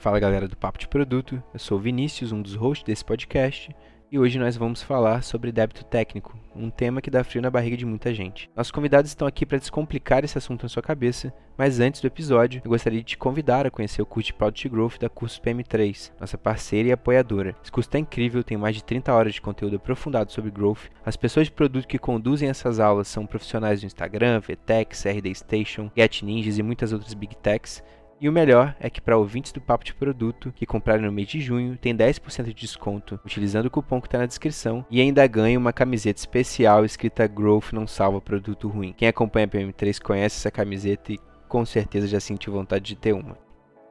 Fala galera do Papo de Produto, eu sou o Vinícius, um dos hosts desse podcast, e hoje nós vamos falar sobre débito técnico, um tema que dá frio na barriga de muita gente. Nossos convidados estão aqui para descomplicar esse assunto na sua cabeça, mas antes do episódio, eu gostaria de te convidar a conhecer o curso de Product Growth da Curso PM3, nossa parceira e apoiadora. Esse curso está incrível, tem mais de 30 horas de conteúdo aprofundado sobre Growth. As pessoas de produto que conduzem essas aulas são profissionais do Instagram, VTEX, RD Station, Get Ninjas e muitas outras Big Techs, e o melhor é que para ouvintes do Papo de Produto que comprarem no mês de junho tem 10% de desconto utilizando o cupom que está na descrição e ainda ganha uma camiseta especial escrita Growth não salva produto ruim. Quem acompanha a PM3 conhece essa camiseta e com certeza já sentiu vontade de ter uma.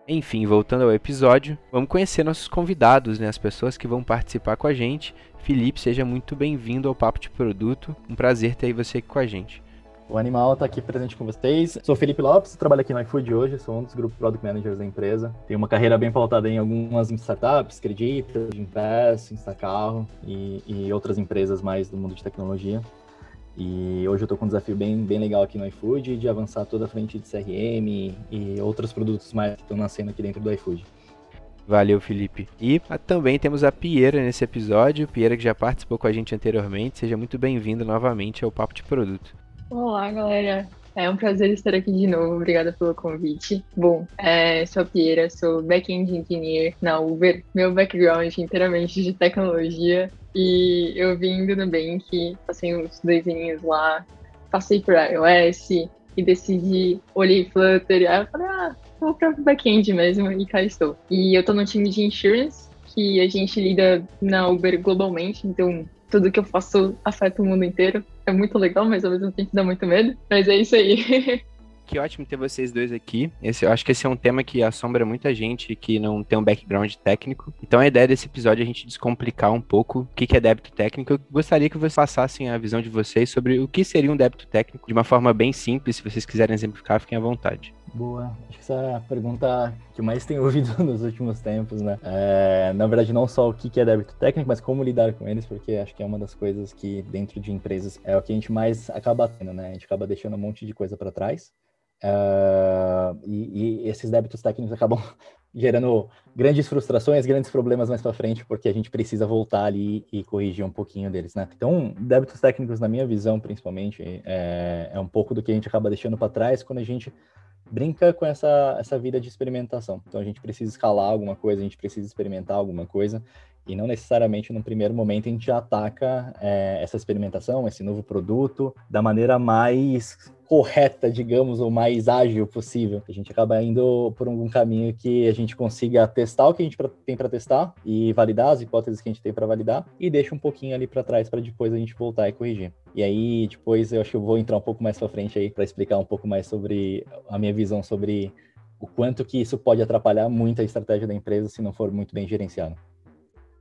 Enfim, voltando ao episódio, vamos conhecer nossos convidados, né, as pessoas que vão participar com a gente. Felipe, seja muito bem-vindo ao Papo de Produto. Um prazer ter você aqui com a gente. O Animal está aqui presente com vocês. Sou Felipe Lopes, trabalho aqui no iFood hoje, sou um dos grupos Product Managers da empresa. Tenho uma carreira bem pautada em algumas startups, Creditas, Invest, Instacarro e, e outras empresas mais do mundo de tecnologia. E hoje eu estou com um desafio bem, bem legal aqui no iFood de avançar toda a frente de CRM e outros produtos mais que estão nascendo aqui dentro do iFood. Valeu, Felipe. E também temos a Pieira nesse episódio. Pieira que já participou com a gente anteriormente. Seja muito bem-vindo novamente ao Papo de Produto. Olá, galera. É um prazer estar aqui de novo. Obrigada pelo convite. Bom, é, sou a Pieira, sou back-end engineer na Uber. Meu background é inteiramente de tecnologia. E eu vim do Nubank, passei uns dois aninhos lá, passei por iOS e decidi, olhei Flutter. Aí eu falei, ah, vou para back-end mesmo e cá estou. E eu tô no time de insurance, que a gente lida na Uber globalmente, então tudo que eu faço afeta o mundo inteiro. É muito legal, mas ao mesmo tempo dá muito medo. Mas é isso aí. que ótimo ter vocês dois aqui. Esse, eu acho que esse é um tema que assombra muita gente que não tem um background técnico. Então a ideia desse episódio é a gente descomplicar um pouco o que é débito técnico. Eu gostaria que vocês passassem a visão de vocês sobre o que seria um débito técnico de uma forma bem simples. Se vocês quiserem exemplificar, fiquem à vontade. Boa. Acho que essa é a pergunta que mais tenho ouvido nos últimos tempos, né? É, na verdade, não só o que é débito técnico, mas como lidar com eles, porque acho que é uma das coisas que dentro de empresas é o que a gente mais acaba tendo, né? A gente acaba deixando um monte de coisa para trás. Uh, e, e, esses débitos técnicos acabam gerando grandes frustrações, grandes problemas mais para frente, porque a gente precisa voltar ali e corrigir um pouquinho deles, né? Então, débitos técnicos, na minha visão, principalmente, é, é um pouco do que a gente acaba deixando para trás quando a gente brinca com essa, essa vida de experimentação. Então, a gente precisa escalar alguma coisa, a gente precisa experimentar alguma coisa, e não necessariamente no primeiro momento a gente ataca é, essa experimentação, esse novo produto, da maneira mais correta, digamos, ou mais ágil possível. A gente acaba indo por um caminho que a gente consiga testar o que a gente tem para testar e validar as hipóteses que a gente tem para validar e deixa um pouquinho ali para trás para depois a gente voltar e corrigir. E aí, depois eu acho que eu vou entrar um pouco mais para frente aí para explicar um pouco mais sobre a minha visão sobre o quanto que isso pode atrapalhar muito a estratégia da empresa se não for muito bem gerenciado.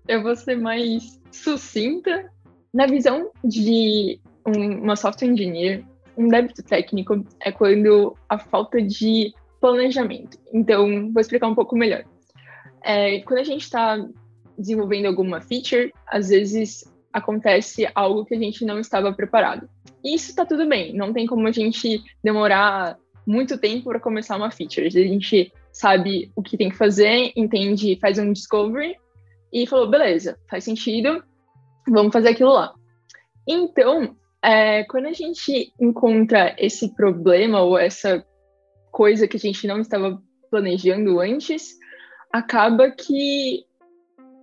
Eu vou ser mais sucinta na visão de uma software engineer um débito técnico é quando a falta de planejamento. Então, vou explicar um pouco melhor. É, quando a gente está desenvolvendo alguma feature, às vezes acontece algo que a gente não estava preparado. E isso está tudo bem, não tem como a gente demorar muito tempo para começar uma feature. A gente sabe o que tem que fazer, entende, faz um discovery e falou, beleza, faz sentido, vamos fazer aquilo lá. Então, é, quando a gente encontra esse problema ou essa coisa que a gente não estava planejando antes, acaba que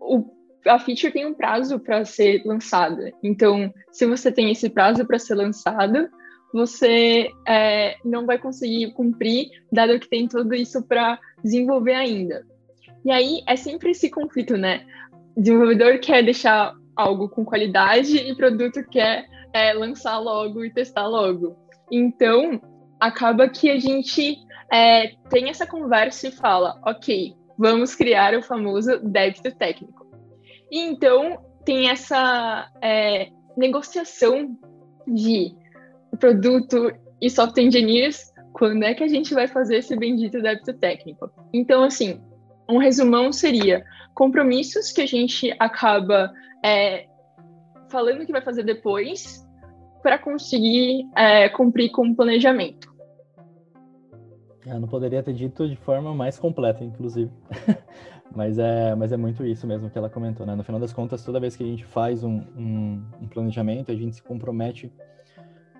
o, a feature tem um prazo para ser lançada. Então, se você tem esse prazo para ser lançado, você é, não vai conseguir cumprir, dado que tem tudo isso para desenvolver ainda. E aí é sempre esse conflito, né? O desenvolvedor quer deixar algo com qualidade e produto quer é, lançar logo e testar logo. Então, acaba que a gente é, tem essa conversa e fala, ok, vamos criar o famoso débito técnico. E então tem essa é, negociação de produto e software engineers, quando é que a gente vai fazer esse bendito débito técnico? Então, assim, um resumão seria compromissos que a gente acaba é, falando que vai fazer depois para conseguir é, cumprir com o planejamento. Eu não poderia ter dito de forma mais completa, inclusive. mas, é, mas é muito isso mesmo que ela comentou, né? No final das contas, toda vez que a gente faz um, um, um planejamento, a gente se compromete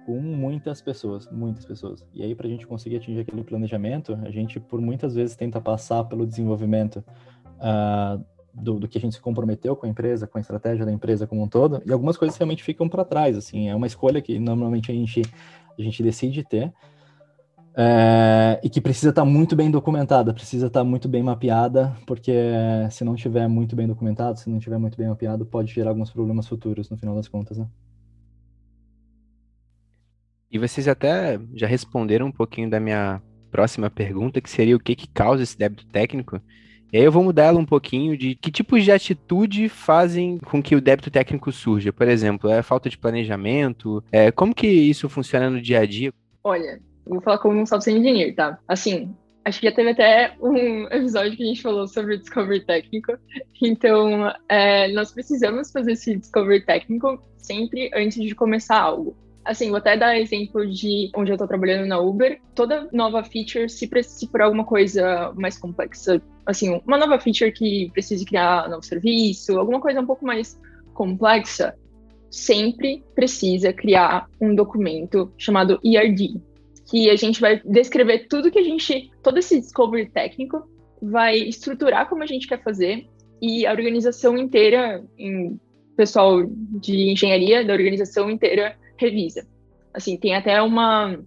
com muitas pessoas, muitas pessoas. E aí, para a gente conseguir atingir aquele planejamento, a gente, por muitas vezes, tenta passar pelo desenvolvimento uh, do, do, que a gente se comprometeu com a empresa, com a estratégia da empresa como um todo, e algumas coisas realmente ficam para trás, assim, é uma escolha que normalmente a gente, a gente decide ter, é, e que precisa estar tá muito bem documentada, precisa estar tá muito bem mapeada, porque se não estiver muito bem documentado, se não estiver muito bem mapeado, pode gerar alguns problemas futuros, no final das contas, né? E vocês até já responderam um pouquinho da minha próxima pergunta, que seria o que, que causa esse débito técnico. E aí eu vou mudar ela um pouquinho de que tipos de atitude fazem com que o débito técnico surja. Por exemplo, é falta de planejamento? É, como que isso funciona no dia a dia? Olha, vou falar como um software engineer, tá? Assim, acho que já teve até um episódio que a gente falou sobre discovery técnico. Então, é, nós precisamos fazer esse discovery técnico sempre antes de começar algo. Assim, vou até dar exemplo de onde eu tô trabalhando na Uber. Toda nova feature, se precisa por alguma coisa mais complexa, assim, uma nova feature que precise criar novo serviço, alguma coisa um pouco mais complexa, sempre precisa criar um documento chamado ERD, que a gente vai descrever tudo que a gente, todo esse discovery técnico, vai estruturar como a gente quer fazer e a organização inteira, em pessoal de engenharia da organização inteira revisa. Assim, tem até uma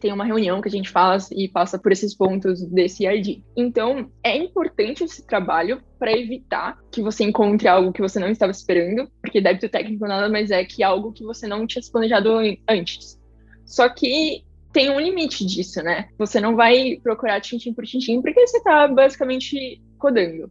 tem uma reunião que a gente faz e passa por esses pontos desse IRD. Então, é importante esse trabalho para evitar que você encontre algo que você não estava esperando, porque débito técnico nada mais é que algo que você não tinha planejado antes. Só que tem um limite disso, né? Você não vai procurar tintim por tintim, porque você está basicamente codando.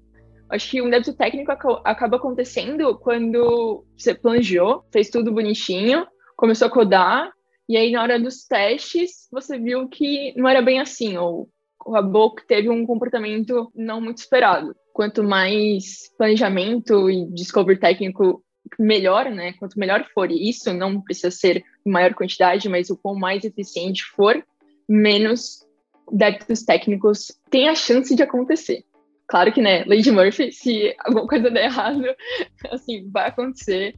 Acho que um débito técnico acaba acontecendo quando você planejou, fez tudo bonitinho, começou a codar, e aí na hora dos testes você viu que não era bem assim, ou acabou que teve um comportamento não muito esperado. Quanto mais planejamento e discovery técnico melhor, né? Quanto melhor for isso, não precisa ser em maior quantidade, mas o quão mais eficiente for, menos débitos técnicos tem a chance de acontecer. Claro que, né, Lady Murphy, se alguma coisa der errado, assim, vai acontecer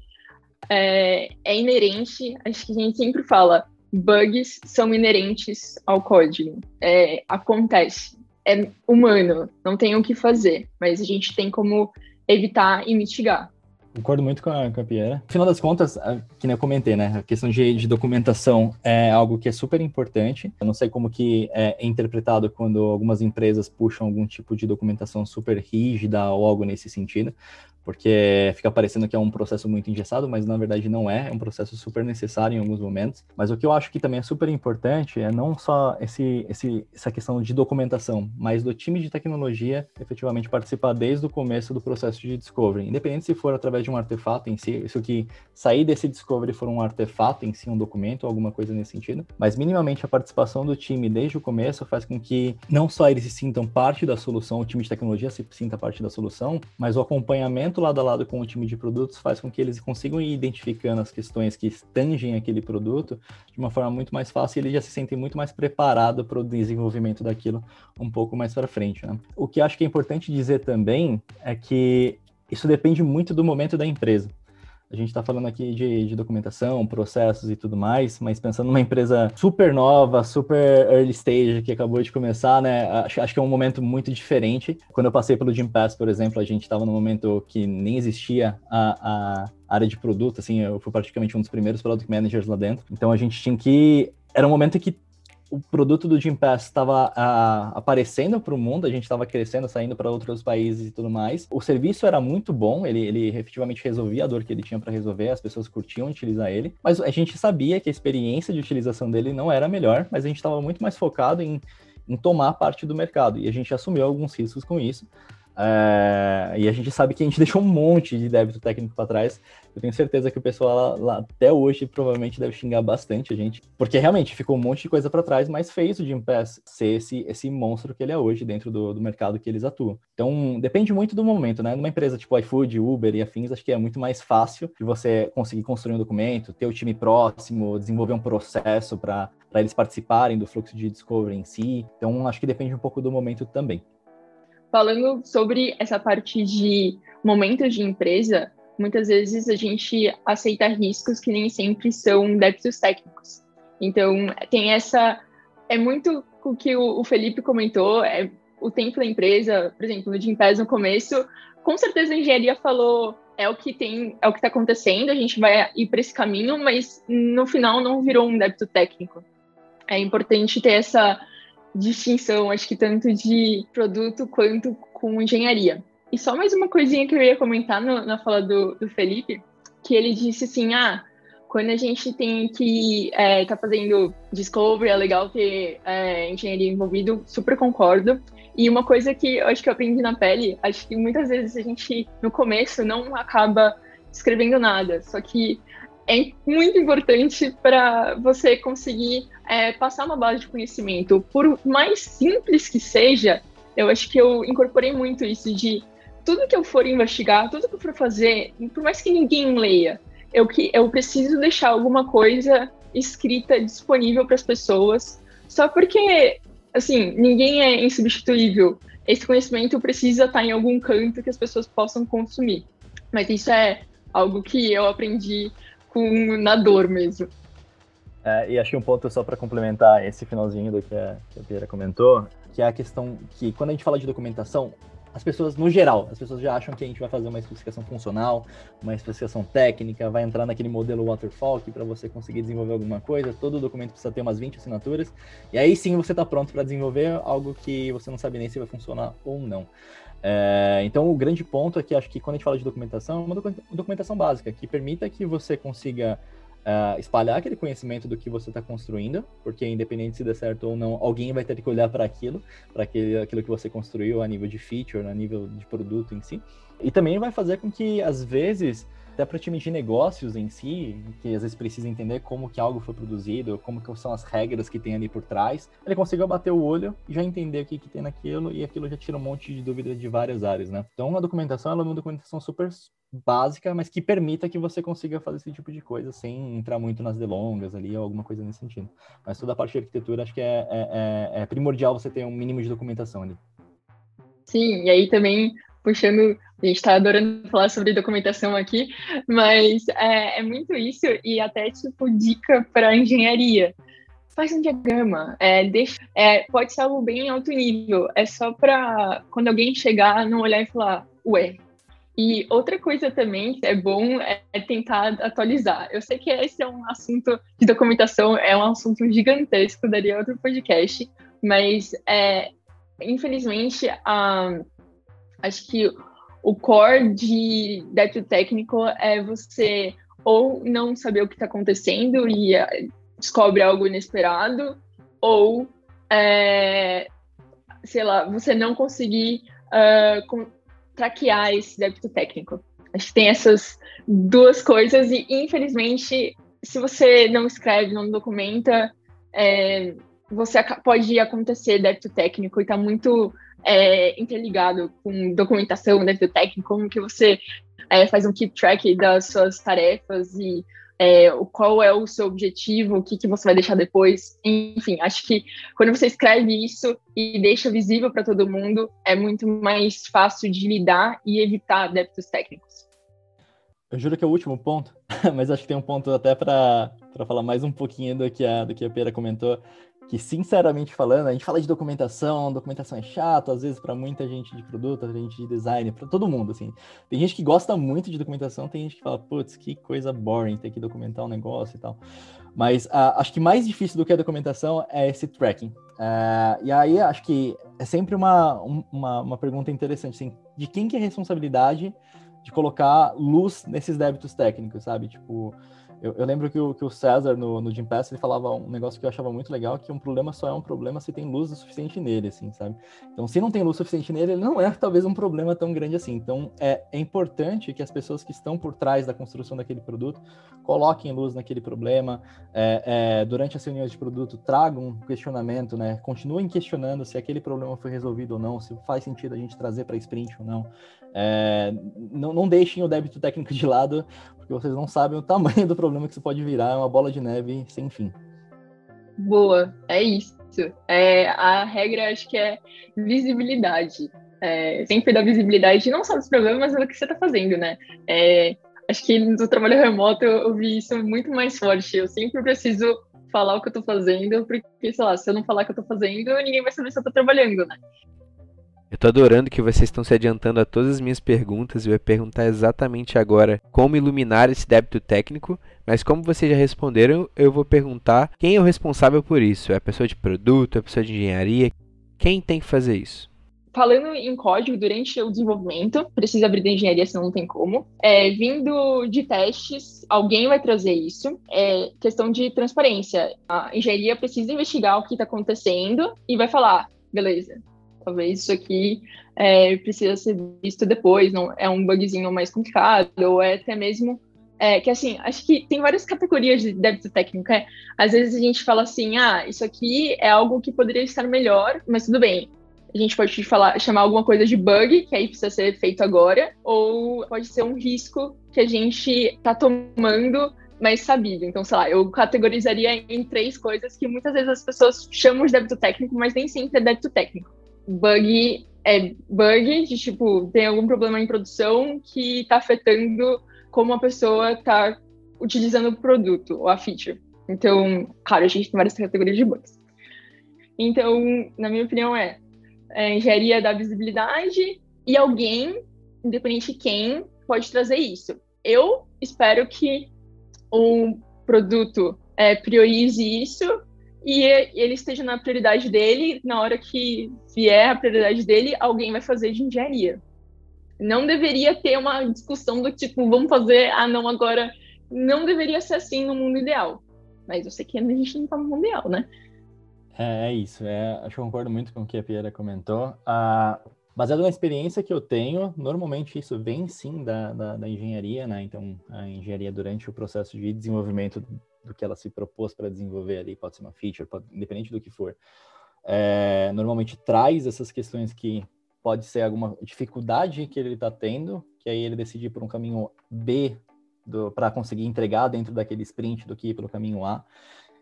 é, é inerente, acho que a gente sempre fala, bugs são inerentes ao código. É, acontece, é humano, não tem o que fazer, mas a gente tem como evitar e mitigar. Concordo muito com a, com a Pierre. No final das contas, que nem eu comentei, né? A questão de, de, documentação é algo que é super importante. Eu não sei como que é interpretado quando algumas empresas puxam algum tipo de documentação super rígida ou algo nesse sentido porque fica parecendo que é um processo muito engessado, mas na verdade não é, é um processo super necessário em alguns momentos. Mas o que eu acho que também é super importante é não só esse, esse, essa questão de documentação, mas do time de tecnologia efetivamente participar desde o começo do processo de discovery, independente se for através de um artefato em si, se o que sair desse discovery for um artefato em si, um documento, alguma coisa nesse sentido, mas minimamente a participação do time desde o começo faz com que não só eles se sintam parte da solução, o time de tecnologia se sinta parte da solução, mas o acompanhamento lado a lado com o time de produtos faz com que eles consigam ir identificando as questões que tangem aquele produto de uma forma muito mais fácil e eles já se sentem muito mais preparados para o desenvolvimento daquilo um pouco mais para frente. Né? O que acho que é importante dizer também é que isso depende muito do momento da empresa. A gente está falando aqui de, de, documentação, processos e tudo mais, mas pensando numa empresa super nova, super early stage, que acabou de começar, né? Acho, acho que é um momento muito diferente. Quando eu passei pelo Gympass, por exemplo, a gente estava num momento que nem existia a, a área de produto, assim, eu fui praticamente um dos primeiros product managers lá dentro. Então a gente tinha que. Era um momento que o produto do Gym Pass estava aparecendo para o mundo, a gente estava crescendo, saindo para outros países e tudo mais. O serviço era muito bom, ele, ele efetivamente resolvia a dor que ele tinha para resolver, as pessoas curtiam utilizar ele, mas a gente sabia que a experiência de utilização dele não era melhor, mas a gente estava muito mais focado em, em tomar parte do mercado e a gente assumiu alguns riscos com isso. É, e a gente sabe que a gente deixou um monte de débito técnico para trás. Eu tenho certeza que o pessoal lá, lá, até hoje provavelmente deve xingar bastante a gente, porque realmente ficou um monte de coisa para trás, mas fez o Jim Pass ser esse, esse monstro que ele é hoje dentro do, do mercado que eles atuam. Então depende muito do momento, né? Numa empresa tipo iFood, Uber e afins, acho que é muito mais fácil de você conseguir construir um documento, ter o time próximo, desenvolver um processo para eles participarem do fluxo de discovery em si. Então, acho que depende um pouco do momento também. Falando sobre essa parte de momentos de empresa, muitas vezes a gente aceita riscos que nem sempre são débitos técnicos. Então, tem essa. É muito o que o Felipe comentou, é o tempo da empresa, por exemplo, no Gimpass no começo, com certeza a engenharia falou é o que tem, é o que está acontecendo, a gente vai ir para esse caminho, mas no final não virou um débito técnico. É importante ter essa distinção, acho que tanto de produto quanto com engenharia. E só mais uma coisinha que eu ia comentar no, na fala do, do Felipe, que ele disse assim, ah, quando a gente tem que é, tá fazendo discovery, é legal ter é, engenharia envolvido, super concordo. E uma coisa que eu acho que eu aprendi na pele, acho que muitas vezes a gente, no começo, não acaba escrevendo nada, só que é muito importante para você conseguir é, passar uma base de conhecimento. Por mais simples que seja, eu acho que eu incorporei muito isso de tudo que eu for investigar, tudo que eu for fazer, por mais que ninguém leia, eu, que, eu preciso deixar alguma coisa escrita disponível para as pessoas, só porque, assim, ninguém é insubstituível. Esse conhecimento precisa estar em algum canto que as pessoas possam consumir. Mas isso é algo que eu aprendi com na dor mesmo. É, e que um ponto só para complementar esse finalzinho do que a, que a comentou, que é a questão que quando a gente fala de documentação, as pessoas, no geral, as pessoas já acham que a gente vai fazer uma especificação funcional, uma especificação técnica, vai entrar naquele modelo waterfall que para você conseguir desenvolver alguma coisa, todo documento precisa ter umas 20 assinaturas, e aí sim você está pronto para desenvolver algo que você não sabe nem se vai funcionar ou não. É, então, o grande ponto é que acho que quando a gente fala de documentação, é uma documentação básica, que permita que você consiga uh, espalhar aquele conhecimento do que você está construindo, porque independente se der certo ou não, alguém vai ter que olhar para aquilo, para aquilo que você construiu a nível de feature, a nível de produto em si. E também vai fazer com que, às vezes, até para time de negócios em si, que às vezes precisa entender como que algo foi produzido, como que são as regras que tem ali por trás, ele consiga bater o olho e já entender o que, que tem naquilo, e aquilo já tira um monte de dúvidas de várias áreas, né? Então, a documentação é uma documentação super básica, mas que permita que você consiga fazer esse tipo de coisa sem entrar muito nas delongas ali, ou alguma coisa nesse sentido. Mas toda a parte de arquitetura, acho que é, é, é, é primordial você ter um mínimo de documentação ali. Sim, e aí também puxando, a gente está adorando falar sobre documentação aqui, mas é, é muito isso, e até tipo dica para engenharia. Faz um diagrama, é, deixa, é, pode ser algo bem alto nível, é só para quando alguém chegar, não olhar e falar, ué. E outra coisa também que é bom é tentar atualizar. Eu sei que esse é um assunto de documentação, é um assunto gigantesco, daria outro podcast, mas é, infelizmente a Acho que o core de débito técnico é você ou não saber o que está acontecendo e eh, descobre algo inesperado, ou, é, sei lá, você não conseguir uh, traquear esse débito técnico. Acho que tem essas duas coisas e, infelizmente, se você não escreve, não documenta, é, você pode acontecer débito técnico e está muito é, interligado com documentação, dentro do técnico, como que você é, faz um keep track das suas tarefas e é, qual é o seu objetivo, o que, que você vai deixar depois. Enfim, acho que quando você escreve isso e deixa visível para todo mundo, é muito mais fácil de lidar e evitar débitos técnicos. Eu juro que é o último ponto, mas acho que tem um ponto até para falar mais um pouquinho do que a, do que a Pera comentou, que sinceramente falando, a gente fala de documentação, documentação é chato, às vezes para muita gente de produto, pra gente de design, para todo mundo, assim. Tem gente que gosta muito de documentação, tem gente que fala, putz, que coisa boring ter que documentar um negócio e tal. Mas acho que mais difícil do que a documentação é esse tracking. Uh, e aí acho que é sempre uma, uma, uma pergunta interessante, assim, de quem que é a responsabilidade de colocar luz nesses débitos técnicos, sabe? Tipo, eu, eu, lembro que o, que o César, no, no Jim Pass, ele falava um negócio que eu achava muito legal, que um problema só é um problema se tem luz o suficiente nele, assim, sabe? Então, se não tem luz suficiente nele, ele não é talvez um problema tão grande assim. Então, é, é importante que as pessoas que estão por trás da construção daquele produto coloquem luz naquele problema, é, é, durante as reuniões de produto tragam um questionamento, né? Continuem questionando se aquele problema foi resolvido ou não, se faz sentido a gente trazer para sprint ou não. É, não, não deixem o débito técnico de lado, porque vocês não sabem o tamanho do problema que isso pode virar, é uma bola de neve sem fim. Boa, é isso. É, a regra acho que é visibilidade. É, sempre dar visibilidade não só dos problemas, mas do que você está fazendo, né? É, acho que no trabalho remoto eu, eu vi isso muito mais forte. Eu sempre preciso falar o que eu tô fazendo, porque, sei lá, se eu não falar o que eu tô fazendo, ninguém vai saber se eu tô trabalhando, né? Eu tô adorando que vocês estão se adiantando a todas as minhas perguntas e eu perguntar exatamente agora como iluminar esse débito técnico, mas como vocês já responderam, eu vou perguntar quem é o responsável por isso. É a pessoa de produto, é a pessoa de engenharia? Quem tem que fazer isso? falando em código durante o desenvolvimento, precisa abrir da engenharia, senão não tem como. É, vindo de testes, alguém vai trazer isso. É questão de transparência. A engenharia precisa investigar o que está acontecendo e vai falar, beleza, talvez isso aqui é, precisa ser visto depois, não é um bugzinho mais complicado, ou é até mesmo é, que assim, acho que tem várias categorias de débito técnico. É? Às vezes a gente fala assim, ah, isso aqui é algo que poderia estar melhor, mas tudo bem. A gente pode falar, chamar alguma coisa de bug, que aí precisa ser feito agora, ou pode ser um risco que a gente está tomando mais sabido. Então, sei lá, eu categorizaria em três coisas que muitas vezes as pessoas chamam de débito técnico, mas nem sempre é débito técnico. Bug é bug de tipo, tem algum problema em produção que está afetando como a pessoa está utilizando o produto ou a feature. Então, claro, a gente tem várias categorias de bugs. Então, na minha opinião, é é, engenharia da visibilidade e alguém, independente de quem, pode trazer isso. Eu espero que o produto é, priorize isso e ele esteja na prioridade dele. Na hora que vier a prioridade dele, alguém vai fazer de engenharia. Não deveria ter uma discussão do tipo, vamos fazer, ah, não, agora. Não deveria ser assim no mundo ideal. Mas eu sei que a gente não está no mundo ideal, né? É, é isso. É, acho que eu concordo muito com o que a Pieira comentou. Ah, baseado na experiência que eu tenho, normalmente isso vem sim da, da, da, engenharia, né? Então, a engenharia durante o processo de desenvolvimento do que ela se propôs para desenvolver ali, pode ser uma feature, pode, independente do que for, é, normalmente traz essas questões que pode ser alguma dificuldade que ele está tendo, que aí ele decide por um caminho B para conseguir entregar dentro daquele sprint do que ir pelo caminho A.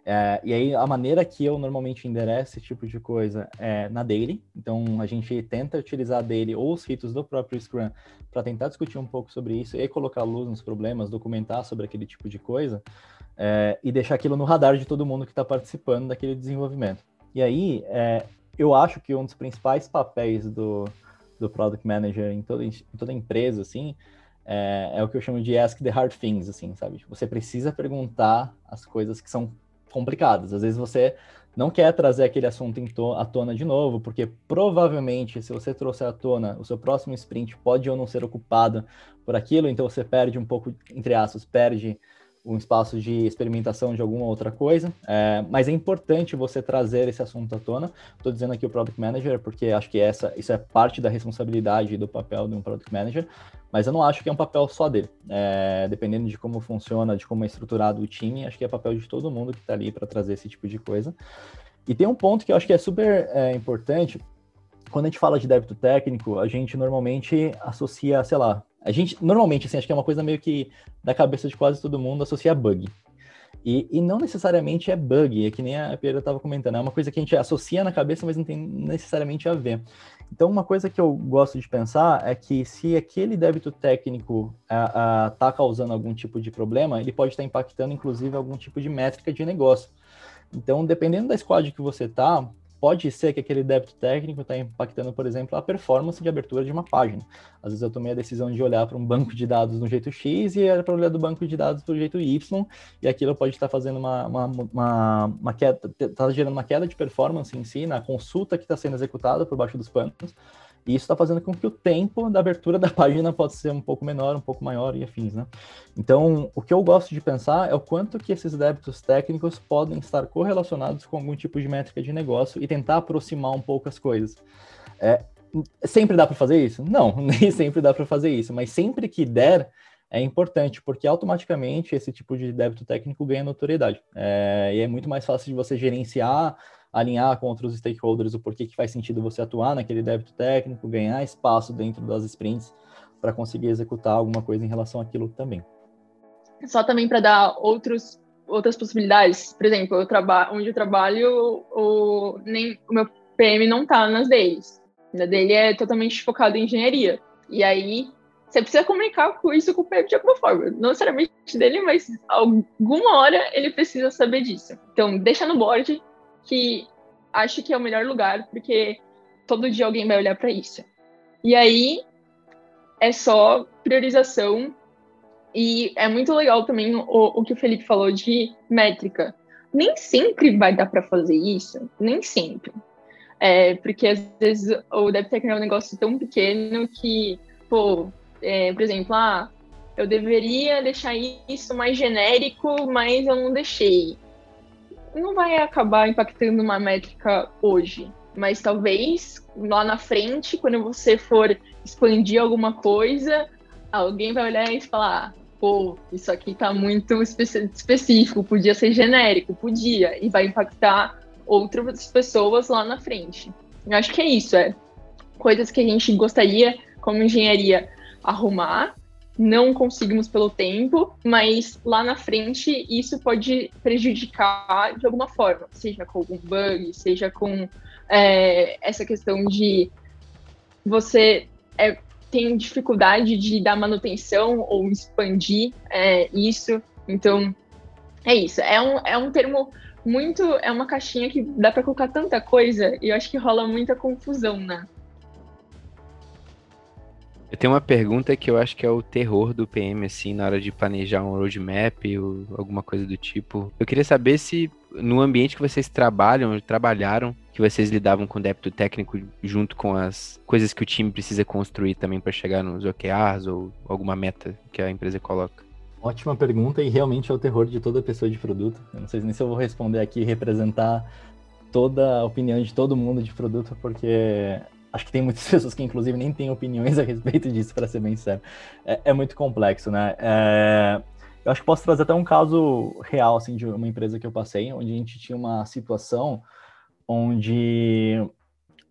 É, e aí, a maneira que eu normalmente endereço esse tipo de coisa é na daily. Então, a gente tenta utilizar a daily ou os ritos do próprio Scrum para tentar discutir um pouco sobre isso e colocar luz nos problemas, documentar sobre aquele tipo de coisa é, e deixar aquilo no radar de todo mundo que está participando daquele desenvolvimento. E aí, é, eu acho que um dos principais papéis do, do Product Manager em toda, em toda empresa, assim, é, é, o que eu chamo de ask the hard things, assim, sabe? Você precisa perguntar as coisas que são complicadas. Às vezes você não quer trazer aquele assunto à tona de novo, porque provavelmente, se você trouxer à tona, o seu próximo sprint pode ou não ser ocupado por aquilo, então você perde um pouco, entre aspas, perde um espaço de experimentação de alguma outra coisa, é, mas é importante você trazer esse assunto à tona. Estou dizendo aqui o Product Manager, porque acho que essa, isso é parte da responsabilidade e do papel de um Product Manager, mas eu não acho que é um papel só dele. É, dependendo de como funciona, de como é estruturado o time, acho que é papel de todo mundo que está ali para trazer esse tipo de coisa. E tem um ponto que eu acho que é super é, importante, quando a gente fala de débito técnico, a gente normalmente associa, sei lá, a gente, normalmente, assim, acho que é uma coisa meio que da cabeça de quase todo mundo associa bug. E, e não necessariamente é bug, é que nem a Pedro estava comentando, é uma coisa que a gente associa na cabeça, mas não tem necessariamente a ver. Então, uma coisa que eu gosto de pensar é que se aquele débito técnico está causando algum tipo de problema, ele pode estar tá impactando, inclusive, algum tipo de métrica de negócio. Então, dependendo da squad que você está, pode ser que aquele débito técnico está impactando, por exemplo, a performance de abertura de uma página. Às vezes eu tomei a decisão de olhar para um banco de dados do jeito X e era para olhar do banco de dados do jeito Y, e aquilo pode estar fazendo uma, uma, uma, uma queda, está gerando uma queda de performance em si, na consulta que está sendo executada por baixo dos panos, e isso está fazendo com que o tempo da abertura da página possa ser um pouco menor, um pouco maior e afins, né? Então, o que eu gosto de pensar é o quanto que esses débitos técnicos podem estar correlacionados com algum tipo de métrica de negócio e tentar aproximar um pouco as coisas. É, sempre dá para fazer isso? Não, nem sempre dá para fazer isso, mas sempre que der, é importante, porque automaticamente esse tipo de débito técnico ganha notoriedade. É, e é muito mais fácil de você gerenciar alinhar com outros stakeholders o porquê que faz sentido você atuar naquele débito técnico, ganhar espaço dentro das sprints para conseguir executar alguma coisa em relação àquilo também. Só também para dar outros outras possibilidades. Por exemplo, eu trabalho onde eu trabalho, o, nem, o meu PM não tá nas deles. A dele é totalmente focado em engenharia. E aí você precisa comunicar com isso com o PM de alguma forma. Não necessariamente dele, mas alguma hora ele precisa saber disso. Então, deixa no board que acho que é o melhor lugar, porque todo dia alguém vai olhar para isso. E aí é só priorização e é muito legal também o, o que o Felipe falou de métrica. Nem sempre vai dar para fazer isso, nem sempre. É, porque às vezes o DevTech é um negócio tão pequeno que, pô, é, por exemplo, ah, eu deveria deixar isso mais genérico, mas eu não deixei. Não vai acabar impactando uma métrica hoje, mas talvez lá na frente, quando você for expandir alguma coisa, alguém vai olhar e falar: pô, isso aqui tá muito específico, podia ser genérico, podia, e vai impactar outras pessoas lá na frente. Eu acho que é isso, é coisas que a gente gostaria, como engenharia, arrumar, não conseguimos pelo tempo, mas lá na frente isso pode prejudicar de alguma forma, seja com algum bug, seja com é, essa questão de você é, tem dificuldade de dar manutenção ou expandir é, isso. Então, é isso. É um, é um termo muito. É uma caixinha que dá para colocar tanta coisa e eu acho que rola muita confusão, né? Eu tenho uma pergunta que eu acho que é o terror do PM, assim, na hora de planejar um roadmap ou alguma coisa do tipo. Eu queria saber se no ambiente que vocês trabalham, trabalharam, que vocês lidavam com débito técnico junto com as coisas que o time precisa construir também para chegar nos OKRs ou alguma meta que a empresa coloca? Ótima pergunta e realmente é o terror de toda pessoa de produto. Eu não sei nem se eu vou responder aqui e representar toda a opinião de todo mundo de produto, porque acho que tem muitas pessoas que, inclusive, nem têm opiniões a respeito disso, para ser bem sério. É, é muito complexo, né? É, eu acho que posso trazer até um caso real, assim, de uma empresa que eu passei, onde a gente tinha uma situação onde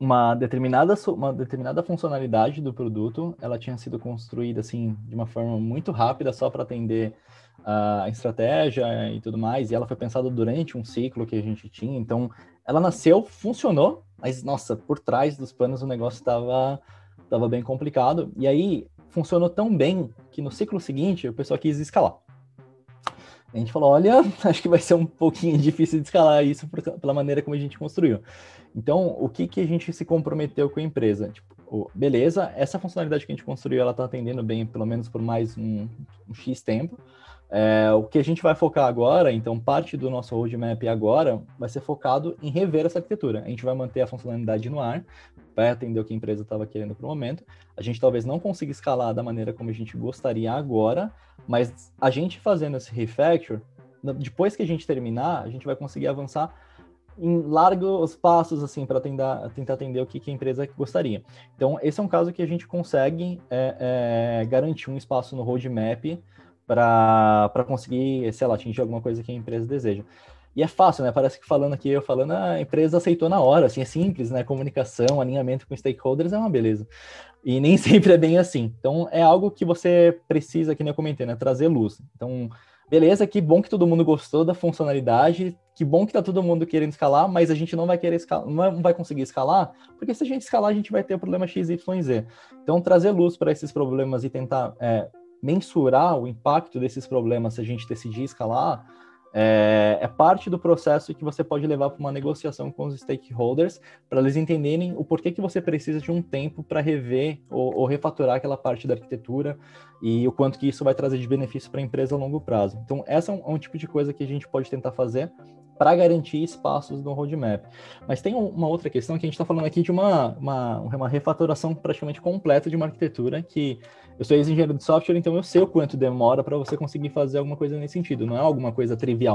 uma determinada, uma determinada funcionalidade do produto, ela tinha sido construída, assim, de uma forma muito rápida, só para atender a estratégia e tudo mais, e ela foi pensada durante um ciclo que a gente tinha, então ela nasceu, funcionou, mas nossa, por trás dos panos o negócio estava tava bem complicado. E aí funcionou tão bem que no ciclo seguinte o pessoal quis escalar. A gente falou, olha, acho que vai ser um pouquinho difícil de escalar isso por, pela maneira como a gente construiu. Então, o que, que a gente se comprometeu com a empresa? Tipo, beleza, essa funcionalidade que a gente construiu, ela está atendendo bem, pelo menos por mais um, um X tempo. É, o que a gente vai focar agora, então parte do nosso roadmap agora vai ser focado em rever essa arquitetura. A gente vai manter a funcionalidade no ar, vai atender o que a empresa estava querendo para o momento. A gente talvez não consiga escalar da maneira como a gente gostaria agora, mas a gente fazendo esse refactor, depois que a gente terminar, a gente vai conseguir avançar em largos passos assim para tentar, tentar atender o que, que, a empresa gostaria. Então esse é um caso que a gente consegue é, é, garantir um espaço no roadmap para conseguir, sei lá, atingir alguma coisa que a empresa deseja. E é fácil, né? Parece que falando aqui, eu falando, a empresa aceitou na hora, assim, é simples, né? Comunicação, alinhamento com stakeholders é uma beleza. E nem sempre é bem assim. Então, é algo que você precisa, que nem eu comentei, né? Trazer luz. Então, beleza, que bom que todo mundo gostou da funcionalidade, que bom que tá todo mundo querendo escalar, mas a gente não vai querer escalar, não vai conseguir escalar, porque se a gente escalar, a gente vai ter o problema X, Y, Z. Então, trazer luz para esses problemas e tentar é, mensurar o impacto desses problemas se a gente decidir escalar, é, é, parte do processo que você pode levar para uma negociação com os stakeholders, para eles entenderem o porquê que você precisa de um tempo para rever ou, ou, refaturar aquela parte da arquitetura e o quanto que isso vai trazer de benefício para a empresa a longo prazo. Então, essa é um, é um tipo de coisa que a gente pode tentar fazer para garantir espaços no roadmap. Mas tem uma outra questão que a gente está falando aqui de uma, uma, uma refaturação praticamente completa de uma arquitetura que eu sou ex-engenheiro de software, então eu sei o quanto demora para você conseguir fazer alguma coisa nesse sentido, não é alguma coisa trivial.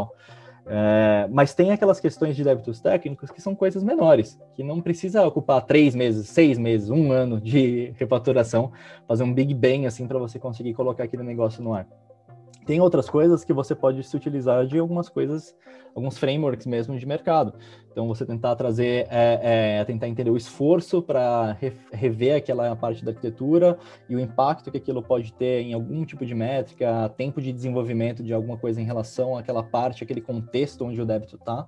É, mas tem aquelas questões de débitos técnicos que são coisas menores, que não precisa ocupar três meses, seis meses, um ano de refaturação, fazer um big bang assim para você conseguir colocar aquele negócio no ar tem outras coisas que você pode se utilizar de algumas coisas, alguns frameworks mesmo de mercado. Então, você tentar trazer, é, é, tentar entender o esforço para re, rever aquela parte da arquitetura e o impacto que aquilo pode ter em algum tipo de métrica, tempo de desenvolvimento de alguma coisa em relação àquela parte, aquele contexto onde o débito está.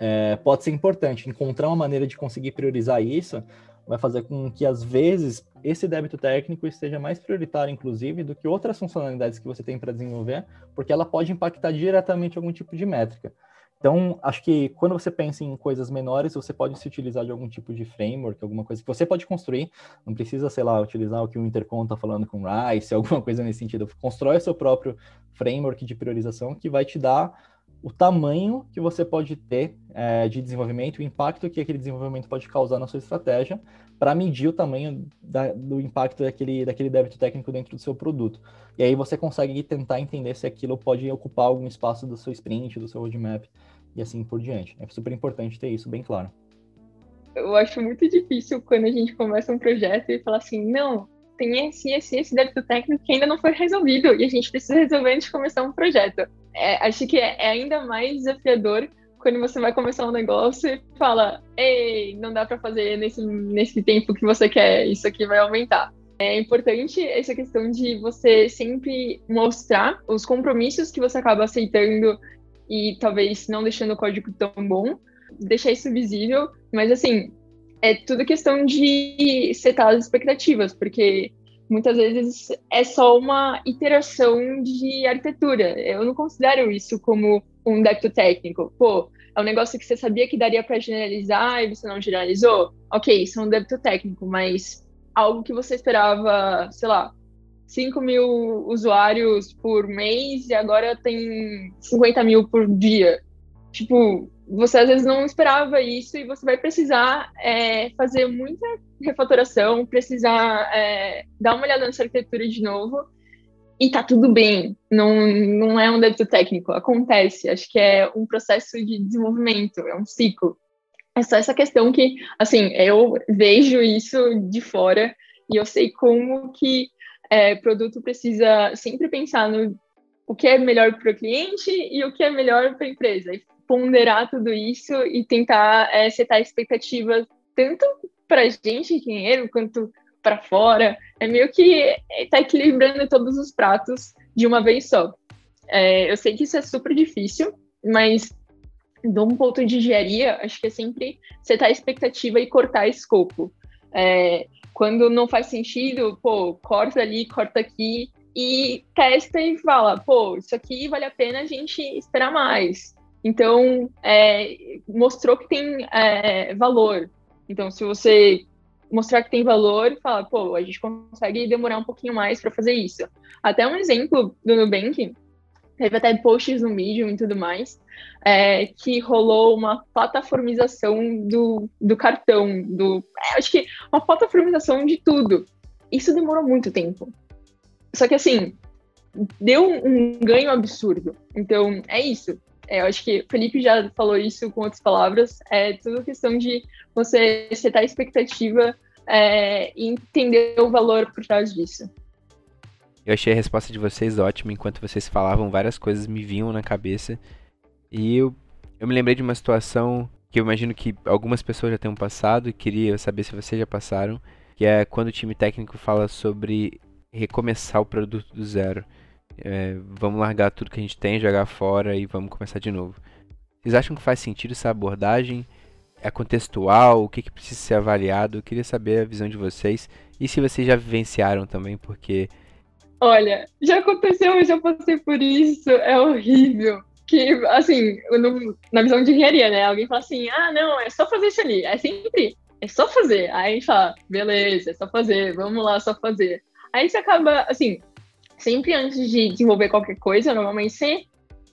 É, pode ser importante encontrar uma maneira de conseguir priorizar isso, vai fazer com que, às vezes, esse débito técnico esteja mais prioritário, inclusive, do que outras funcionalidades que você tem para desenvolver, porque ela pode impactar diretamente algum tipo de métrica. Então, acho que quando você pensa em coisas menores, você pode se utilizar de algum tipo de framework, alguma coisa que você pode construir. Não precisa, sei lá, utilizar o que o Intercom está falando com Rice, alguma coisa nesse sentido. Constrói o seu próprio framework de priorização que vai te dar o tamanho que você pode ter é, de desenvolvimento, o impacto que aquele desenvolvimento pode causar na sua estratégia, para medir o tamanho da, do impacto daquele, daquele débito técnico dentro do seu produto. E aí você consegue tentar entender se aquilo pode ocupar algum espaço do seu sprint, do seu roadmap e assim por diante. É super importante ter isso bem claro. Eu acho muito difícil quando a gente começa um projeto e fala assim, não, tem esse, esse, esse débito técnico que ainda não foi resolvido e a gente precisa resolver antes de começar um projeto é, acho que é, ainda mais desafiador quando você vai começar um negócio e fala, ei, não dá para fazer nesse, nesse tempo que você quer, isso aqui vai aumentar. É importante essa questão de você sempre mostrar os compromissos que você acaba aceitando e talvez não deixando o código tão bom, deixar isso visível, mas assim, é tudo questão de setar as expectativas, porque muitas vezes é só uma iteração de arquitetura. Eu não considero isso como um débito técnico. Pô, é um negócio que você sabia que daria para generalizar e você não generalizou? Ok, isso é um débito técnico, mas algo que você esperava, sei lá, 5 mil usuários por mês e agora tem 50 mil por dia. Tipo, você às vezes não esperava isso e você vai precisar é, fazer muita refatoração, precisar é, dar uma olhada nessa arquitetura de novo e tá tudo bem. Não, não é um débito técnico, acontece. Acho que é um processo de desenvolvimento, é um ciclo. É só essa questão que, assim, eu vejo isso de fora e eu sei como que é, produto precisa sempre pensar no o que é melhor para o cliente e o que é melhor para a empresa. Ponderar tudo isso e tentar é, setar expectativas tanto para a gente, dinheiro, quanto para fora. É meio que tá equilibrando todos os pratos de uma vez só. É, eu sei que isso é super difícil, mas de um ponto de engenharia, acho que é sempre setar expectativa e cortar escopo. É, quando não faz sentido, pô, corta ali, corta aqui e testa e fala, pô, isso aqui vale a pena a gente esperar mais. Então, é, mostrou que tem é, valor. Então, se você mostrar que tem valor, fala, pô, a gente consegue demorar um pouquinho mais para fazer isso. Até um exemplo do Nubank, teve até posts no Medium e tudo mais, é, que rolou uma plataformização do, do cartão, do, é, acho que uma plataformização de tudo. Isso demorou muito tempo. Só que assim, deu um ganho absurdo. Então, é isso. É, eu acho que o Felipe já falou isso com outras palavras. É tudo questão de você setar a expectativa é, e entender o valor por trás disso. Eu achei a resposta de vocês ótima. Enquanto vocês falavam, várias coisas me vinham na cabeça. E eu, eu me lembrei de uma situação que eu imagino que algumas pessoas já tenham passado e queria saber se vocês já passaram, que é quando o time técnico fala sobre recomeçar o produto do zero é, vamos largar tudo que a gente tem, jogar fora e vamos começar de novo. Vocês acham que faz sentido essa abordagem? É contextual? O que, que precisa ser avaliado? Eu queria saber a visão de vocês e se vocês já vivenciaram também, porque. Olha, já aconteceu, eu já passei por isso, é horrível. Que, assim, no, na visão de engenharia, né? Alguém fala assim: ah, não, é só fazer isso ali. É sempre, é só fazer. Aí a gente fala: beleza, é só fazer, vamos lá, só fazer. Aí você acaba, assim, sempre antes de desenvolver qualquer coisa, normalmente você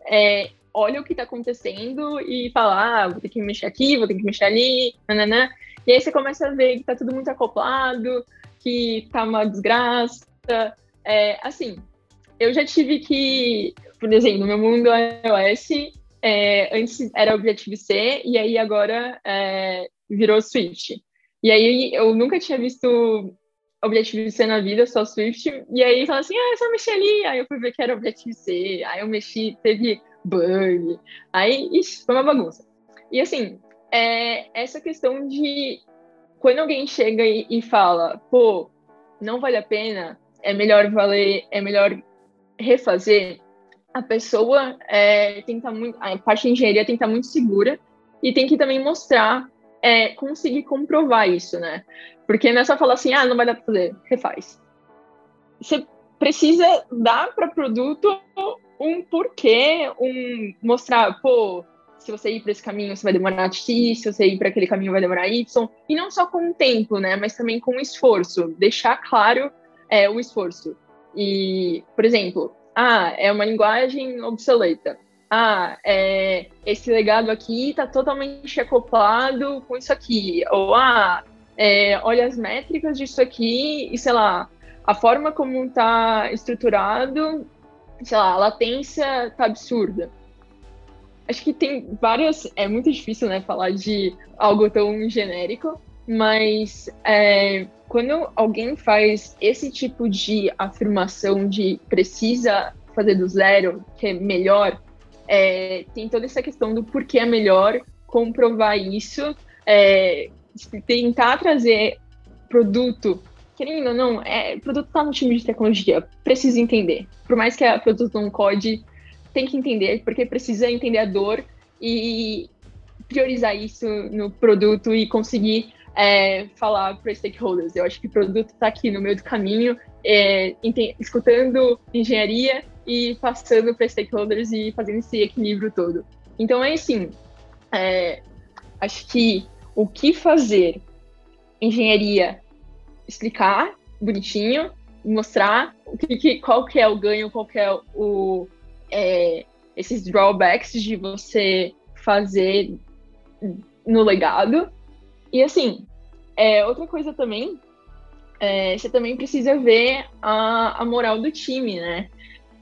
é, olha o que está acontecendo e fala, ah, vou ter que mexer aqui, vou ter que mexer ali, nananã. E aí você começa a ver que tá tudo muito acoplado, que tá uma desgraça. É, assim, eu já tive que, por exemplo, no meu mundo iOS, é, antes era Objective-C e aí agora é, virou Switch. E aí eu nunca tinha visto Objective-C na vida, só Swift, e aí fala assim, ah, é só mexer ali, aí eu fui ver que era Objective-C, aí eu mexi, teve bug, aí, ixi, foi uma bagunça. E assim, é essa questão de quando alguém chega e, e fala, pô, não vale a pena, é melhor valer, é melhor refazer, a pessoa é, muito, a parte de engenharia tem que estar muito segura e tem que também mostrar, é, conseguir comprovar isso, né? Porque não é só falar assim, ah, não vai dar para fazer, refaz. Você precisa dar para produto um porquê, um mostrar, pô, se você ir para esse caminho, você vai demorar X, se você ir para aquele caminho, vai demorar Y. E não só com o tempo, né? Mas também com o esforço. Deixar claro é, o esforço. E, por exemplo, ah, é uma linguagem obsoleta. Ah, é, esse legado aqui está totalmente acoplado com isso aqui. Ou, ah, é, olha as métricas disso aqui e, sei lá, a forma como está estruturado, sei lá, a latência tá absurda acho que tem várias. É muito difícil, né, falar de algo tão genérico, mas é, quando alguém faz esse tipo de afirmação de precisa fazer do zero, que é melhor, é, tem toda essa questão do porquê é melhor, comprovar isso, é, tentar trazer produto. Querendo ou não, é, produto está no time de tecnologia, precisa entender. Por mais que a produto não code, tem que entender, porque precisa entender a dor e priorizar isso no produto e conseguir é, falar para stakeholders. Eu acho que o produto está aqui no meio do caminho, é, escutando engenharia e passando para stakeholders e fazendo esse equilíbrio todo. Então, é assim, é, acho que o que fazer, engenharia, explicar bonitinho, mostrar o que, que, qual que é o ganho, qual que é o, é, esses drawbacks de você fazer no legado. E assim, é, outra coisa também, é, você também precisa ver a, a moral do time, né?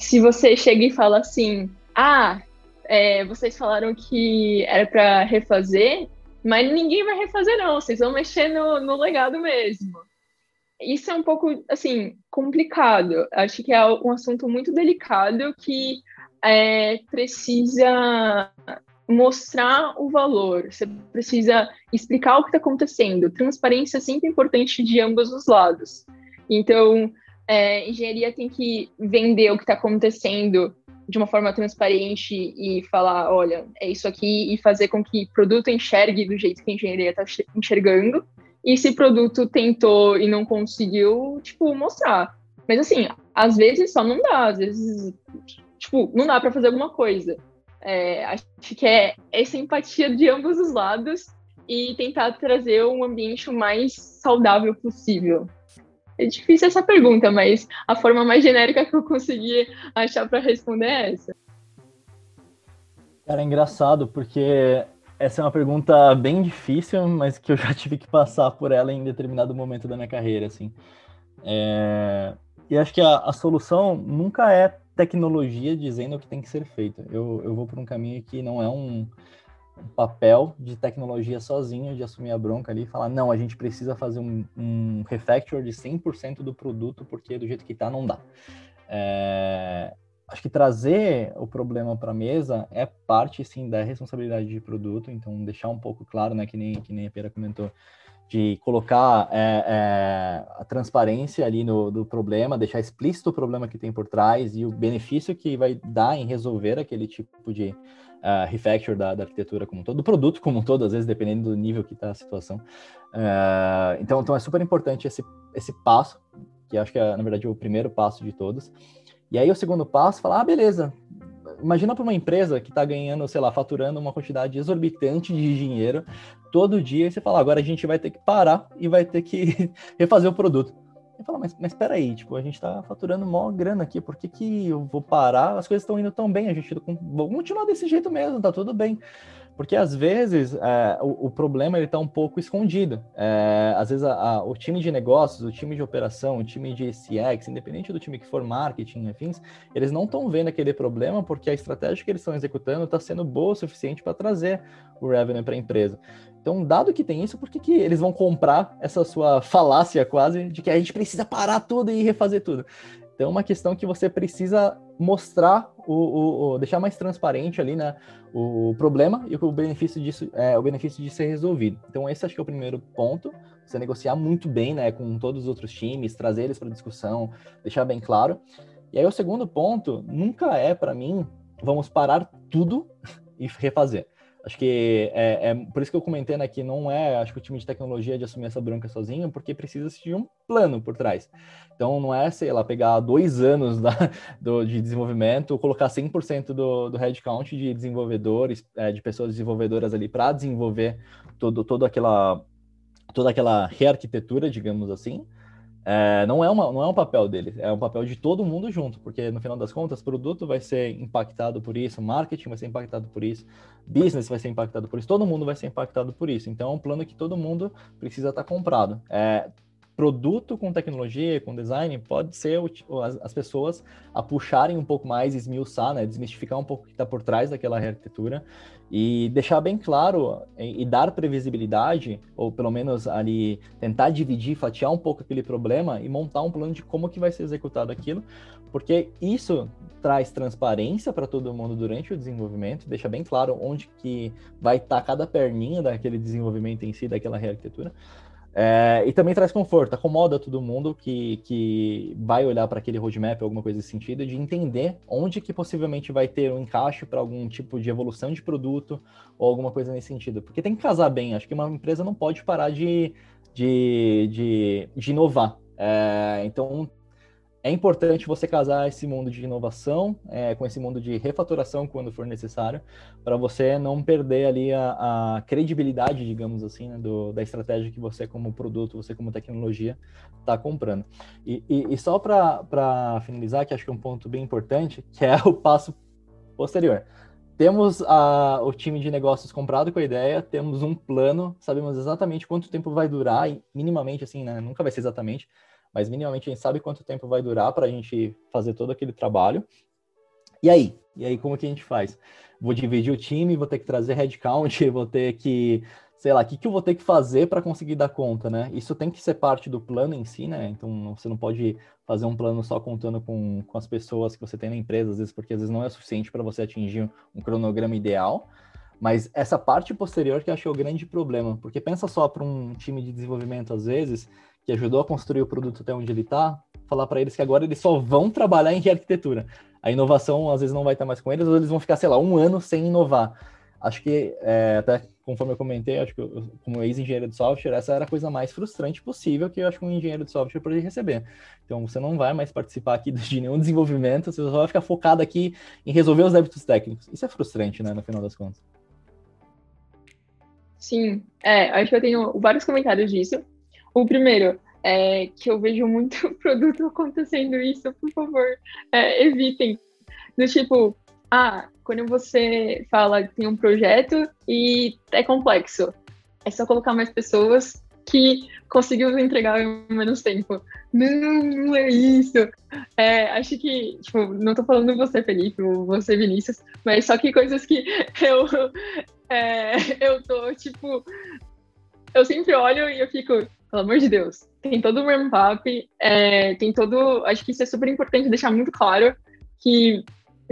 Se você chega e fala assim, ah, é, vocês falaram que era para refazer, mas ninguém vai refazer não, vocês vão mexer no, no legado mesmo. Isso é um pouco, assim, complicado. Acho que é um assunto muito delicado que é, precisa mostrar o valor, você precisa explicar o que está acontecendo. Transparência é sempre importante de ambos os lados. Então, é, engenharia tem que vender o que está acontecendo de uma forma transparente e falar, olha, é isso aqui, e fazer com que produto enxergue do jeito que a engenharia está enxergando. E se produto tentou e não conseguiu, tipo, mostrar. Mas assim, às vezes só não dá, às vezes tipo, não dá para fazer alguma coisa. É, acho que é essa empatia de ambos os lados e tentar trazer um ambiente o mais saudável possível. É difícil essa pergunta, mas a forma mais genérica que eu consegui achar para responder é essa. Cara, é engraçado porque essa é uma pergunta bem difícil, mas que eu já tive que passar por ela em determinado momento da minha carreira, assim. É... E acho que a, a solução nunca é tecnologia dizendo o que tem que ser feito. Eu, eu vou por um caminho que não é um, um, papel de tecnologia sozinho, de assumir a bronca ali e falar, não, a gente precisa fazer um, um refactor de 100% do produto, porque do jeito que está não dá. É, acho que trazer o problema para a mesa é parte, sim, da responsabilidade de produto, então deixar um pouco claro, né, que nem, que nem a Pera comentou, de colocar é, é, a transparência ali no do problema, deixar explícito o problema que tem por trás e o benefício que vai dar em resolver aquele tipo de uh, refactor da, da, arquitetura como um todo, do produto como um todo, às vezes dependendo do nível que está a situação. Uh, então, então é super importante esse, esse passo, que acho que é, na verdade, o primeiro passo de todos. E aí o segundo passo, falar, ah, beleza, imagina para uma empresa que está ganhando, sei lá, faturando uma quantidade exorbitante de dinheiro todo dia, e você fala, agora a gente vai ter que parar e vai ter que refazer o produto. Eu falo, mas, mas peraí, tipo, a gente está faturando maior grana aqui, por que, que eu vou parar? As coisas estão indo tão bem, a gente vamos continuar desse jeito mesmo, tá tudo bem. Porque às vezes é, o, o, problema ele está um pouco escondido. É, às vezes a, a, o time de negócios, o time de operação, o time de CX, independente do time que for marketing, afins, eles não estão vendo aquele problema porque a estratégia que eles estão executando está sendo boa o suficiente para trazer o revenue para a empresa. Então, dado que tem isso, por que, que eles vão comprar essa sua falácia quase de que a gente precisa parar tudo e refazer tudo? Então, é uma questão que você precisa mostrar, o, o, o deixar mais transparente ali, né, o, problema e o benefício disso, é, o benefício de ser resolvido. Então, esse acho que é o primeiro ponto. Você negociar muito bem, né, com todos os outros times, trazer eles para discussão, deixar bem claro. E aí, o segundo ponto nunca é para mim, vamos parar tudo e refazer. Acho que é, é, por isso que eu comentei né, que não é, acho que o time de tecnologia de assumir essa bronca sozinho, porque precisa de um plano por trás. Então não é, sei lá, pegar dois anos da, do, de desenvolvimento, colocar 100% do, do headcount de desenvolvedores, é, de pessoas desenvolvedoras ali para desenvolver todo, todo aquela, toda aquela rearquitetura, digamos assim, é, não, é uma, não é um papel dele, é um papel de todo mundo junto, porque no final das contas, produto vai ser impactado por isso, marketing vai ser impactado por isso, business vai ser impactado por isso, todo mundo vai ser impactado por isso. Então é um plano que todo mundo precisa estar comprado. É, produto com tecnologia, com design, pode ser as, as pessoas a puxarem um pouco mais, esmiuçar, né, desmistificar um pouco o que está por trás daquela arquitetura e deixar bem claro e, dar previsibilidade, ou pelo menos ali tentar dividir, fatiar um pouco aquele problema e montar um plano de como que vai ser executado aquilo, porque isso traz transparência para todo mundo durante o desenvolvimento, deixa bem claro onde que vai estar tá cada perninha daquele desenvolvimento em si, daquela arquitetura, é, e também traz conforto, acomoda todo mundo que, que vai olhar para aquele roadmap, alguma coisa nesse sentido, de entender onde que possivelmente vai ter um encaixe para algum tipo de evolução de produto ou alguma coisa nesse sentido. Porque tem que casar bem, acho que uma empresa não pode parar de, de, de, de inovar. É, então é importante você casar esse mundo de inovação é, com esse mundo de refatoração quando for necessário, para você não perder ali a, a credibilidade, digamos assim, né, do, da estratégia que você como produto, você como tecnologia está comprando. E, e, e só para finalizar, que acho que é um ponto bem importante, que é o passo posterior. Temos a, o time de negócios comprado com a ideia, temos um plano, sabemos exatamente quanto tempo vai durar, minimamente assim, né, nunca vai ser exatamente, mas minimamente a gente sabe quanto tempo vai durar para a gente fazer todo aquele trabalho. E aí? E aí, como que a gente faz? Vou dividir o time, vou ter que trazer headcount, vou ter que, sei lá, o que, que eu vou ter que fazer para conseguir dar conta, né? Isso tem que ser parte do plano em si, né? Então, você não pode fazer um plano só contando com, com as pessoas que você tem na empresa, às vezes, porque às vezes não é suficiente para você atingir um cronograma ideal. Mas essa parte posterior que eu que é o grande problema, porque pensa só para um time de desenvolvimento, às vezes, que ajudou a construir o produto até onde ele está, falar para eles que agora eles só vão trabalhar em arquitetura. A inovação às vezes não vai estar mais com eles, ou eles vão ficar, sei lá, um ano sem inovar. Acho que, é, até conforme eu comentei, acho que eu, como ex-engenheiro de software, essa era a coisa mais frustrante possível que eu acho que um engenheiro de software pode receber. Então, você não vai mais participar aqui de nenhum desenvolvimento, você só vai ficar focado aqui em resolver os débitos técnicos. Isso é frustrante, né, no final das contas. Sim, é, acho que eu tenho vários comentários disso. O primeiro é que eu vejo muito produto acontecendo isso, por favor, é, evitem. Do tipo, ah, quando você fala que tem um projeto e é complexo, é só colocar mais pessoas que conseguiu entregar em menos tempo. Não, não é isso. É, acho que, tipo, não tô falando você, Felipe, ou você, Vinícius, mas só que coisas que eu, é, eu tô, tipo, eu sempre olho e eu fico, pelo amor de Deus. Tem todo o ramp-up, é, tem todo. Acho que isso é super importante deixar muito claro que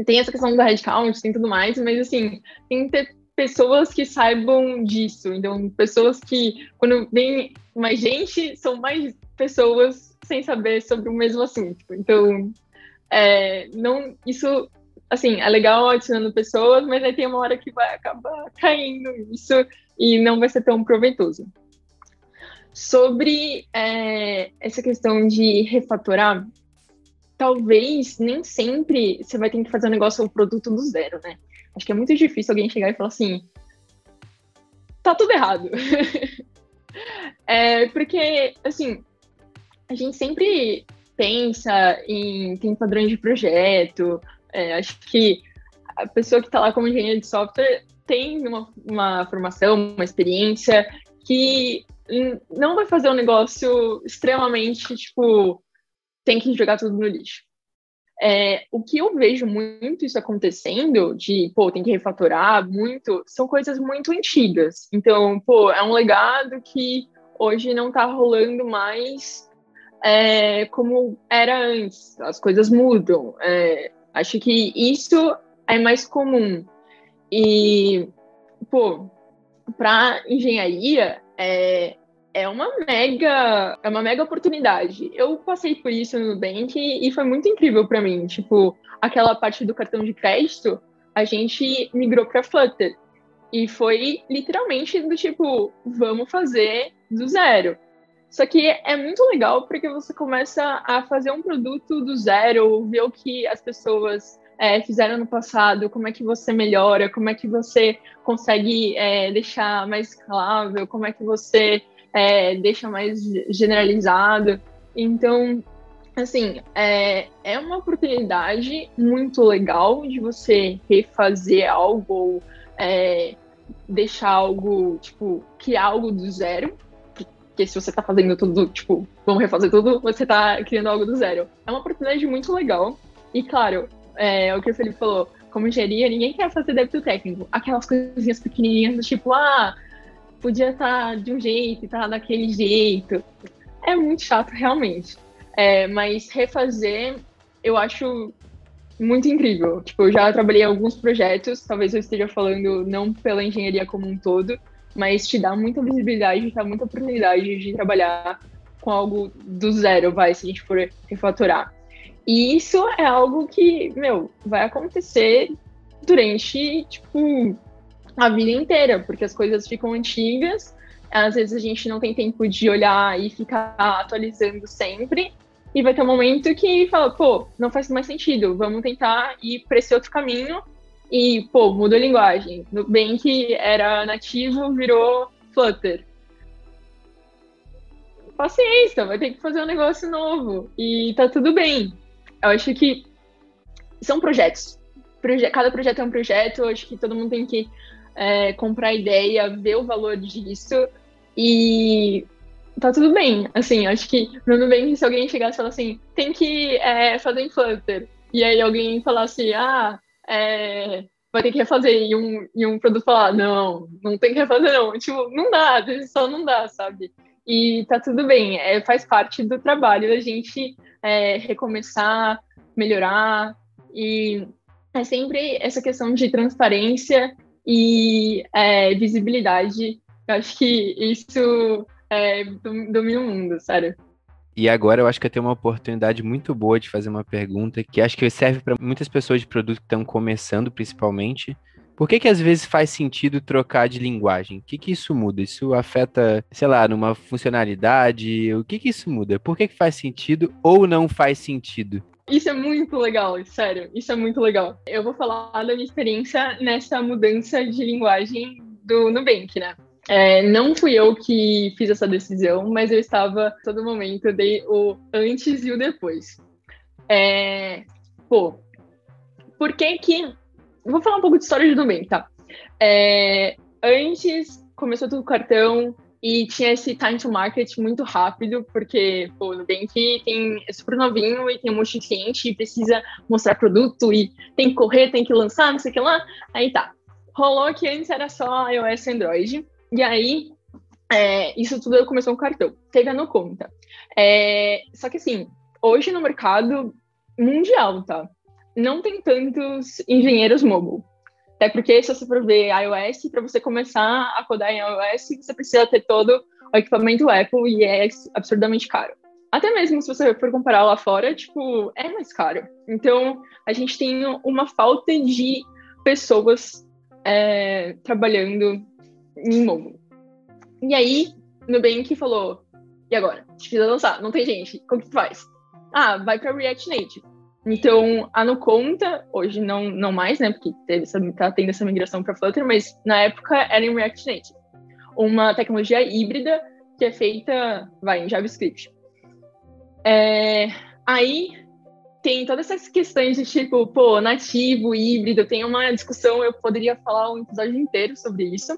tem essa questão da headcount, tem tudo mais, mas assim, tem que ter pessoas que saibam disso. Então, pessoas que, quando vem mais gente, são mais pessoas sem saber sobre o mesmo assunto. Então, é, não, isso, assim, é legal adicionando pessoas, mas aí tem uma hora que vai acabar caindo isso e não vai ser tão proveitoso. Sobre é, essa questão de refatorar, talvez nem sempre você vai ter que fazer um negócio um produto do zero, né? Acho que é muito difícil alguém chegar e falar assim: tá tudo errado. é, porque, assim, a gente sempre pensa em tem padrões de projeto, é, acho que a pessoa que está lá como engenheiro de software tem uma, uma formação, uma experiência que não vai fazer um negócio extremamente, tipo, tem que jogar tudo no lixo. É, o que eu vejo muito isso acontecendo, de, pô, tem que refatorar muito, são coisas muito antigas. Então, pô, é um legado que hoje não está rolando mais é, como era antes. As coisas mudam. É, acho que isso é mais comum. E, pô, para engenharia, é, é uma mega, é uma mega oportunidade. Eu passei por isso no Nubank e, foi muito incrível para mim. Tipo, aquela parte do cartão de crédito, a gente migrou para Flutter. E foi literalmente do tipo, vamos fazer do zero. Só que é muito legal porque você começa a fazer um produto do zero, ver o que as pessoas é, fizeram no passado, como é que você melhora, como é que você consegue é, deixar mais escalável, como é que você é, deixa mais generalizado. Então, assim, é, é uma oportunidade muito legal de você refazer algo ou é, deixar algo, tipo, criar algo do zero. Porque se você está fazendo tudo, tipo, vamos refazer tudo, você está criando algo do zero. É uma oportunidade muito legal. E, claro, é, o que o Felipe falou, como engenharia, ninguém quer fazer débito técnico. Aquelas coisinhas pequenininhas, tipo, ah, podia estar tá de um jeito e tá daquele jeito. É muito chato, realmente. É, mas refazer, eu acho muito incrível. Tipo, eu já trabalhei em alguns projetos, talvez eu esteja falando não pela engenharia como um todo, mas te dá muita visibilidade, te dá muita oportunidade de trabalhar com algo do zero, vai, se a gente for refatorar. E isso é algo que, meu, vai acontecer durante, tipo, a vida inteira, porque as coisas ficam antigas, às vezes a gente não tem tempo de olhar e ficar atualizando sempre, e vai ter um momento que fala, pô, não faz mais sentido, vamos tentar ir para esse outro caminho, e, pô, muda a linguagem. No bem que era nativo, virou Flutter. Paciência, vai ter que fazer um negócio novo, e tá tudo bem. Eu acho que são projetos. Proje cada projeto é um projeto, eu acho que todo mundo tem que é, comprar a ideia, ver o valor disso e tá tudo bem. Assim, acho que no bem se alguém chegasse e falasse assim, tem que é, fazer em Flutter, e aí alguém falasse, ah, é, vai ter que refazer, e um, e um produto falar, não, não tem que refazer não. Tipo, não dá, só não dá, sabe? E tá tudo bem, é, faz parte do trabalho da gente é, recomeçar, melhorar, e é sempre essa questão de transparência e é, visibilidade. Eu acho que isso é, domina o mundo, sério. E agora eu acho que eu tenho uma oportunidade muito boa de fazer uma pergunta que acho que serve para muitas pessoas de produto que estão começando, principalmente. Por que que às vezes faz sentido trocar de linguagem? O que que isso muda? Isso afeta, sei lá, numa funcionalidade? O que que isso muda? Por que que faz sentido ou não faz sentido? Isso é muito legal, sério, isso é muito legal. Eu vou falar da minha experiência nessa mudança de linguagem do Nubank, né? É, não fui eu que fiz essa decisão, mas eu estava todo momento, eu dei o antes e o depois. É, pô, por que que... Vou falar um pouco de história de Nubank, tá? É, antes começou tudo cartão, e tinha esse time to market muito rápido, porque pô, o Nubank tem, é super novinho e tem um monte de cliente e precisa mostrar produto e tem que correr, tem que lançar, não sei o que lá. Aí tá. Rolou que antes era só iOS e Android. E aí, é, isso tudo começou com cartão. Teve a no conta. É, só que assim, hoje no mercado mundial, tá? Não tem tantos engenheiros mobile. Até porque, se você for ver iOS, para você começar a codar em iOS, você precisa ter todo o equipamento Apple e é absurdamente caro. Até mesmo se você for comparar lá fora, tipo, é mais caro. Então, a gente tem uma falta de pessoas é, trabalhando em mobile. E aí, Nubank falou, e agora? A gente precisa lançar, não tem gente, como que faz? Ah, vai para React Native. Então, a no conta, hoje não, não mais, né? Porque teve essa, tá tendo essa migração para Flutter, mas na época era em React Native. Uma tecnologia híbrida que é feita, vai, em JavaScript. É, aí, tem todas essas questões de tipo, pô, nativo, híbrido, tem uma discussão, eu poderia falar um episódio inteiro sobre isso.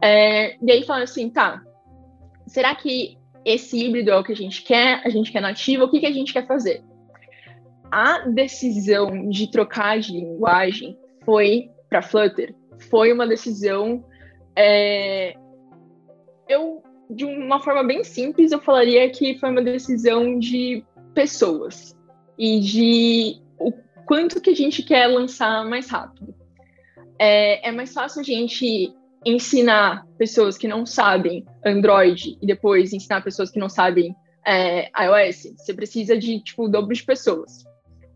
É, e aí falando assim, tá, será que esse híbrido é o que a gente quer? A gente quer nativo? O que, que a gente quer fazer? A decisão de trocar de linguagem foi para Flutter, foi uma decisão. É, eu, de uma forma bem simples, eu falaria que foi uma decisão de pessoas e de o quanto que a gente quer lançar mais rápido. É, é mais fácil a gente ensinar pessoas que não sabem Android e depois ensinar pessoas que não sabem é, iOS. Você precisa de tipo o dobro de pessoas.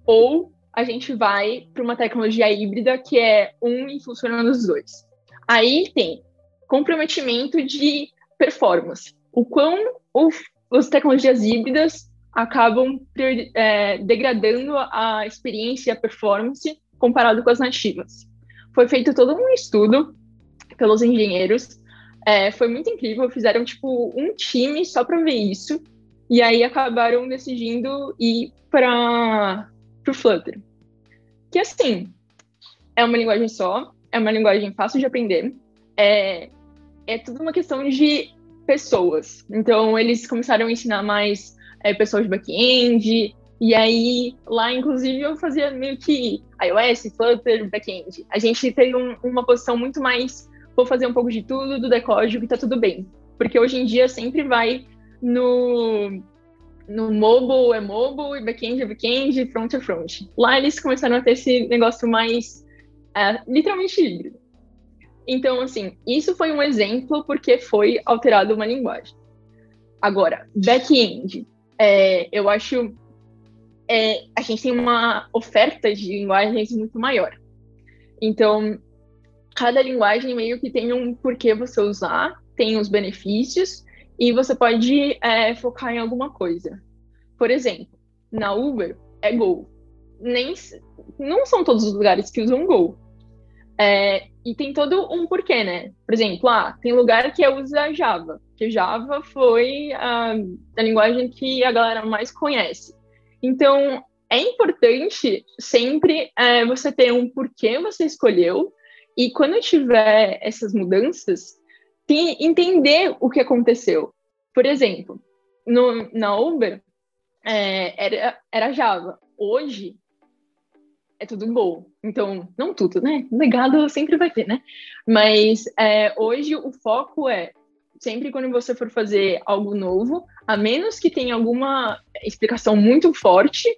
Ou a gente vai para uma tecnologia híbrida que é um e funciona nos dois. Aí tem comprometimento de performance. O quão as tecnologias híbridas acabam é, degradando a experiência e a performance comparado com as nativas. Foi feito todo um estudo pelos engenheiros, é, foi muito incrível, fizeram tipo um time só para ver isso, e aí acabaram decidindo ir para o Flutter. Que assim, é uma linguagem só, é uma linguagem fácil de aprender, é, é tudo uma questão de pessoas. Então, eles começaram a ensinar mais é, pessoas de back-end, e aí lá, inclusive, eu fazia meio que iOS, Flutter, back-end. A gente teve um, uma posição muito mais, vou fazer um pouco de tudo, do decódigo e tá tudo bem. Porque hoje em dia sempre vai no, no mobile é mobile, e back-end é back-end, front é front. Lá eles começaram a ter esse negócio mais, é, literalmente híbrido. Então, assim, isso foi um exemplo porque foi alterado uma linguagem. Agora, back-end é, eu acho é, a gente tem uma oferta de linguagens muito maior. Então, cada linguagem meio que tem um porquê você usar, tem os benefícios, e você pode é, focar em alguma coisa. Por exemplo, na Uber é Go. Nem, não são todos os lugares que usam Go. É, e tem todo um porquê, né? Por exemplo, ah, tem lugar que usa Java, que Java foi a, a linguagem que a galera mais conhece. Então, é importante sempre é, você ter um porquê você escolheu, e quando tiver essas mudanças, entender o que aconteceu. Por exemplo, no, na Uber, é, era, era Java. Hoje, é tudo bom. Então, não tudo, né? Legado sempre vai ter, né? Mas é, hoje o foco é sempre quando você for fazer algo novo, a menos que tenha alguma explicação muito forte,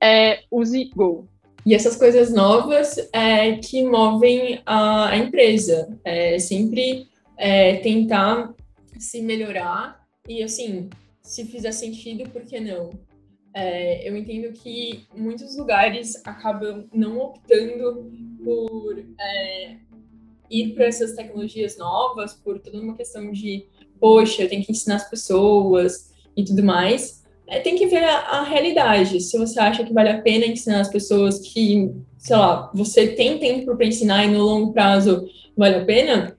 é, use Go. E essas coisas novas é, que movem a, a empresa. É, sempre é, tentar se melhorar e, assim, se fizer sentido, por que não? É, eu entendo que muitos lugares acabam não optando por é, ir para essas tecnologias novas, por toda uma questão de, poxa, tenho que ensinar as pessoas e tudo mais. É, tem que ver a, a, realidade. Se você acha que vale a pena ensinar as pessoas que, sei lá, você tem tempo para ensinar e no longo prazo vale a pena,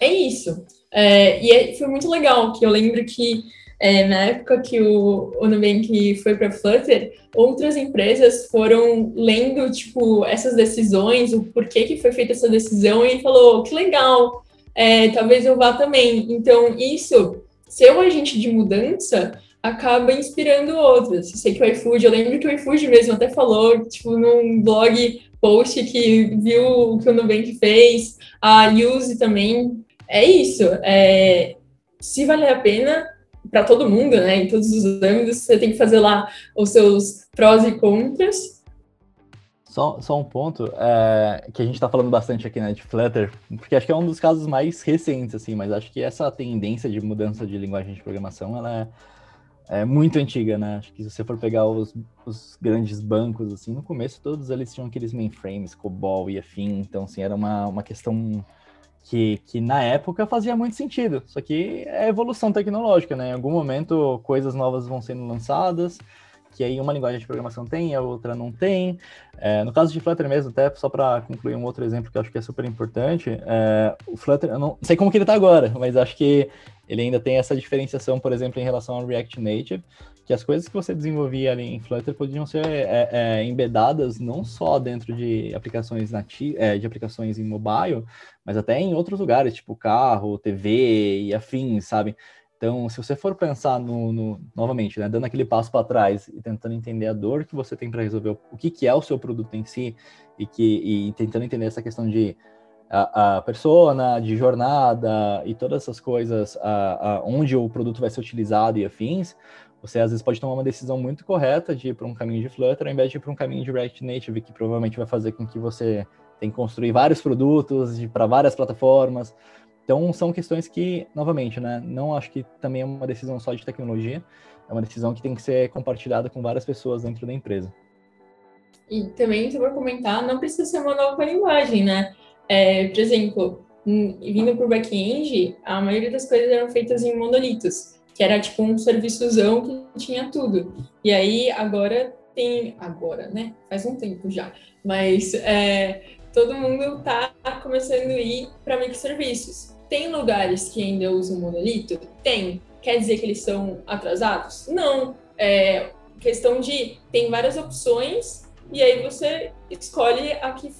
é isso. É, e é, foi muito legal que eu lembro que é, na época que o, o Nubank foi para Flutter, outras empresas foram lendo, tipo, essas decisões, o porquê que foi feita essa decisão, e falou, que legal, é, talvez eu vá também. Então, isso, ser um agente de mudança, acaba inspirando outras. Sei que o iFood, eu lembro que o iFood mesmo até falou, tipo, num blog post que viu o que o Nubank fez, a Use também. É isso. É, se valer a pena, para todo mundo, né? Em todos os âmbitos, você tem que fazer lá os seus prós e contras. Só, só um ponto, é, que a gente está falando bastante aqui né, de Flutter, porque acho que é um dos casos mais recentes, assim, mas acho que essa tendência de mudança de linguagem de programação, ela é, é muito antiga, né? Acho que se você for pegar os, os, grandes bancos, assim, no começo todos eles tinham aqueles mainframes, COBOL e afim, então, assim, era uma, uma questão que, que na época fazia muito sentido. Só que é evolução tecnológica, né? Em algum momento coisas novas vão sendo lançadas, que aí uma linguagem de programação tem, a outra não tem. É, no caso de Flutter mesmo, até só para concluir um outro exemplo que eu acho que é super importante, é, o Flutter, eu não sei como que ele está agora, mas acho que ele ainda tem essa diferenciação, por exemplo, em relação ao React Native, que as coisas que você desenvolvia ali em Flutter podiam ser é, é, embedadas não só dentro de aplicações nativas, é, de aplicações em mobile, mas até em outros lugares, tipo carro, TV e afins, sabe? Então, se você for pensar no, no novamente, né, dando aquele passo para trás e tentando entender a dor que você tem para resolver, o que, que é o seu produto em si, e que e tentando entender essa questão de a, a persona, de jornada e todas essas coisas, a, a, onde o produto vai ser utilizado e afins, você às vezes pode tomar uma decisão muito correta de ir para um caminho de Flutter ao invés de ir para um caminho de React Native, que provavelmente vai fazer com que você tenha que construir vários produtos para várias plataformas, então, são questões que, novamente, né, não acho que também é uma decisão só de tecnologia, é uma decisão que tem que ser compartilhada com várias pessoas dentro da empresa. E também, for comentar, não precisa ser uma nova linguagem, né? É, por exemplo, vindo para o back-end, a maioria das coisas eram feitas em monolitos, que era tipo um serviçozão que tinha tudo. E aí, agora tem... Agora, né? Faz um tempo já. Mas é, todo mundo está começando a ir para microserviços. Tem lugares que ainda usam monolito? Tem. Quer dizer que eles são atrasados? Não. É questão de tem várias opções e aí você escolhe a que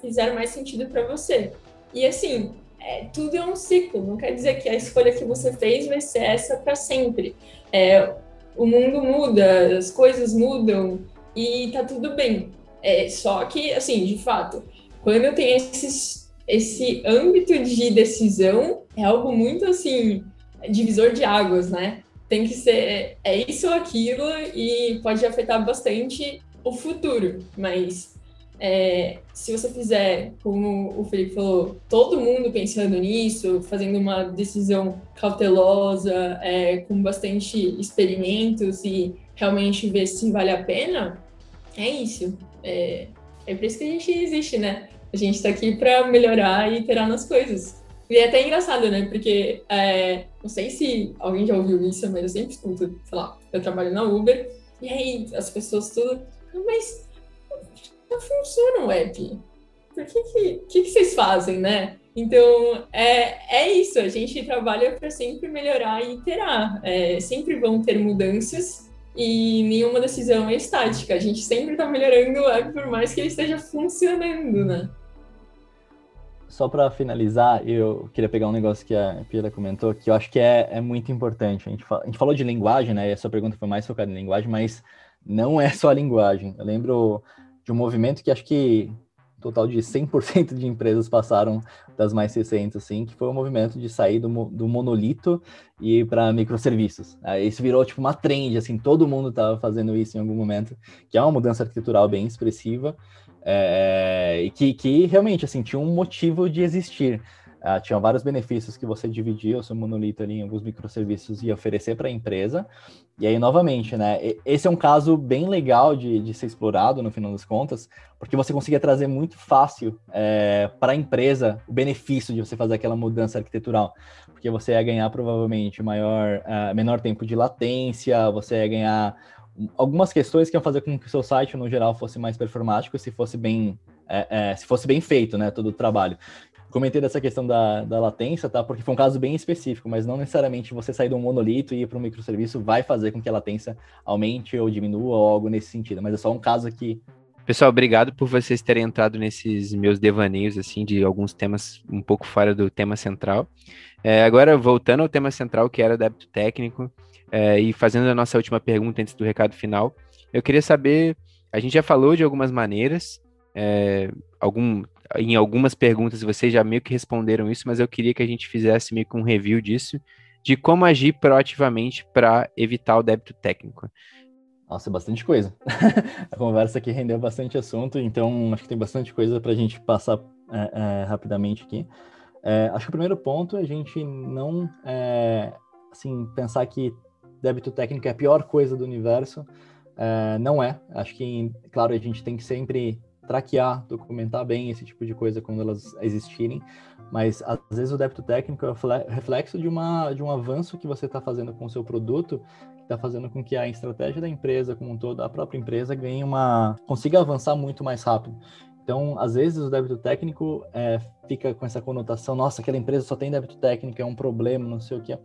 fizer mais sentido para você. E assim, é, tudo é um ciclo. Não quer dizer que a escolha que você fez vai ser essa para sempre. É, o mundo muda, as coisas mudam e tá tudo bem. É, só que, assim, de fato, quando tem esses esse âmbito de decisão é algo muito assim divisor de águas, né? Tem que ser é isso ou aquilo e pode afetar bastante o futuro, mas é, se você fizer, como o Felipe falou, todo mundo pensando nisso, fazendo uma decisão cautelosa, é, com bastante experimentos e realmente ver se vale a pena, é isso. É, é por isso que a gente existe, né? A gente está aqui para melhorar e iterar nas coisas. E é até engraçado, né? Porque é, não sei se alguém já ouviu isso, mas eu sempre escuto, sei lá, eu trabalho na Uber, e aí as pessoas tudo, mas não funciona o app. Por que que, que, que vocês fazem, né? Então, é, é isso, a gente trabalha para sempre melhorar e iterar. É, sempre vão ter mudanças e nenhuma decisão é estática. A gente sempre está melhorando o app, por mais que ele esteja funcionando, né? só para finalizar, eu queria pegar um negócio que a Pira comentou, que eu acho que é, é muito importante. A gente, a gente falou de linguagem, né? E a sua pergunta foi mais focada em linguagem, mas não é só a linguagem. Eu lembro de um movimento que acho que um total de 100% de empresas passaram das mais recentes, assim, que foi o movimento de sair do, do monolito e para microserviços. Isso virou tipo uma trend, assim, todo mundo estava fazendo isso em algum momento, que é uma mudança arquitetural bem expressiva. É, e que, que realmente assim tinha um motivo de existir. Uh, tinha vários benefícios que você dividia o seu monolito ali em alguns microserviços e oferecer para a empresa. E aí, novamente, né? Esse é um caso bem legal de, de ser explorado no final das contas, porque você conseguia trazer muito fácil é, para a empresa o benefício de você fazer aquela mudança arquitetural. Porque você ia ganhar provavelmente maior, uh, menor tempo de latência, você ia ganhar algumas questões que iam fazer com que o seu site, no geral, fosse mais performático se fosse bem, é, é, se fosse bem feito, né, todo o trabalho. Comentei dessa questão da, da latência, tá? Porque foi um caso bem específico, mas não necessariamente você sair de um monolito e ir para um microserviço vai fazer com que a latência aumente ou diminua ou algo nesse sentido. Mas é só um caso aqui. Pessoal, obrigado por vocês terem entrado nesses meus devaneios, assim, de alguns temas um pouco fora do tema central. É, agora, voltando ao tema central, que era débito técnico, é, e fazendo a nossa última pergunta antes do recado final, eu queria saber, a gente já falou de algumas maneiras, é, algum, em algumas perguntas vocês já meio que responderam isso, mas eu queria que a gente fizesse meio que um review disso, de como agir proativamente para evitar o débito técnico. Nossa, bastante coisa. a conversa aqui rendeu bastante assunto, então acho que tem bastante coisa para a gente passar é, é, rapidamente aqui. É, acho que o primeiro ponto é a gente não é, assim, pensar que débito técnico é a pior coisa do universo. É, não é. Acho que, claro, a gente tem que sempre traquear, documentar bem esse tipo de coisa quando elas existirem, mas às vezes o débito técnico é reflexo de, uma, de um avanço que você está fazendo com o seu produto, que está fazendo com que a estratégia da empresa como um todo, a própria empresa, ganhe uma consiga avançar muito mais rápido. Então, às vezes o débito técnico é, fica com essa conotação, nossa, aquela empresa só tem débito técnico, é um problema, não sei o que.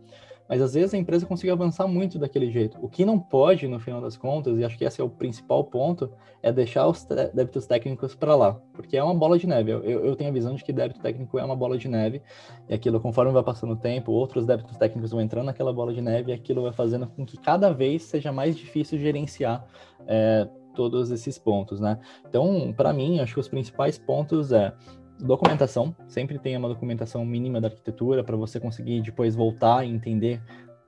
Mas às vezes a empresa consegue avançar muito daquele jeito. O que não pode, no final das contas, e acho que esse é o principal ponto, é deixar os débitos técnicos para lá, porque é uma bola de neve. Eu, eu, tenho a visão de que débito técnico é uma bola de neve, e aquilo, conforme vai passando o tempo, outros débitos técnicos vão entrando naquela bola de neve, e aquilo vai fazendo com que cada vez seja mais difícil gerenciar é, todos esses pontos, né? Então, para mim, acho que os principais pontos é documentação, sempre tenha uma documentação mínima da arquitetura para você conseguir depois voltar e entender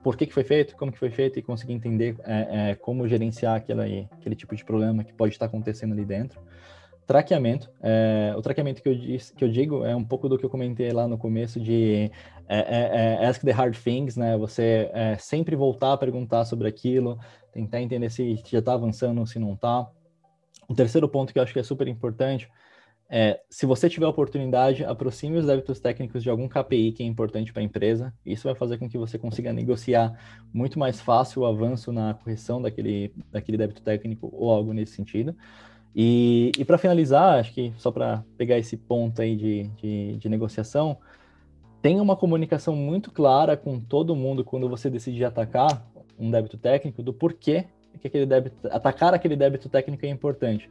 por que, que foi feito, como que foi feito e conseguir entender é, é, como gerenciar aquele, aquele tipo de problema que pode estar acontecendo ali dentro. Traqueamento, é, o traqueamento que eu, diz, que eu digo é um pouco do que eu comentei lá no começo de é, é, é, ask the hard things, né? Você sempre voltar a perguntar sobre aquilo, tentar entender se já está avançando ou se não está. O terceiro ponto que eu acho que é super importante é, se você tiver oportunidade, aproxime os débitos técnicos de algum KPI que é importante para a empresa. Isso vai fazer com que você consiga negociar muito mais fácil o avanço na correção daquele, daquele débito técnico ou algo nesse sentido. E, e para finalizar, acho que só para pegar esse ponto aí de, de, de negociação, tenha uma comunicação muito clara com todo mundo quando você decide atacar um débito técnico do porquê que aquele débito, atacar aquele débito técnico é importante.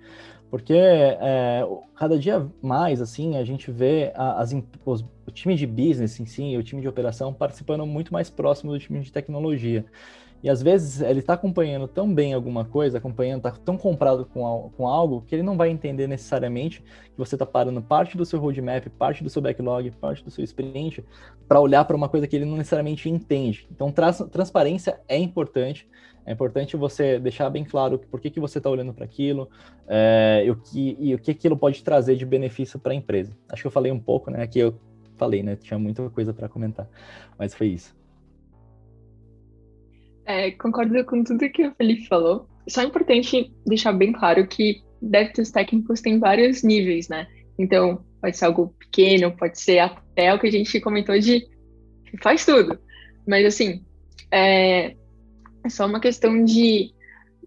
Porque é, cada dia mais, assim, a gente vê as, os, o time de business em si, o time de operação participando muito mais próximo do time de tecnologia. E às vezes ele está acompanhando tão bem alguma coisa, acompanhando, está tão comprado com, com algo, que ele não vai entender necessariamente que você está parando parte do seu roadmap, parte do seu backlog, parte do seu sprint, para olhar para uma coisa que ele não necessariamente entende. Então, trans, transparência é importante. É importante você deixar bem claro por que, que você está olhando para aquilo é, e, o que, e o que aquilo pode trazer de benefício para a empresa. Acho que eu falei um pouco, né? Aqui eu falei, né? Tinha muita coisa para comentar, mas foi isso. É, concordo com tudo que o Felipe falou. Só é importante deixar bem claro que débitos técnicos têm vários níveis, né? Então, pode ser algo pequeno, pode ser até o que a gente comentou de faz tudo. Mas, assim, é, é só uma questão de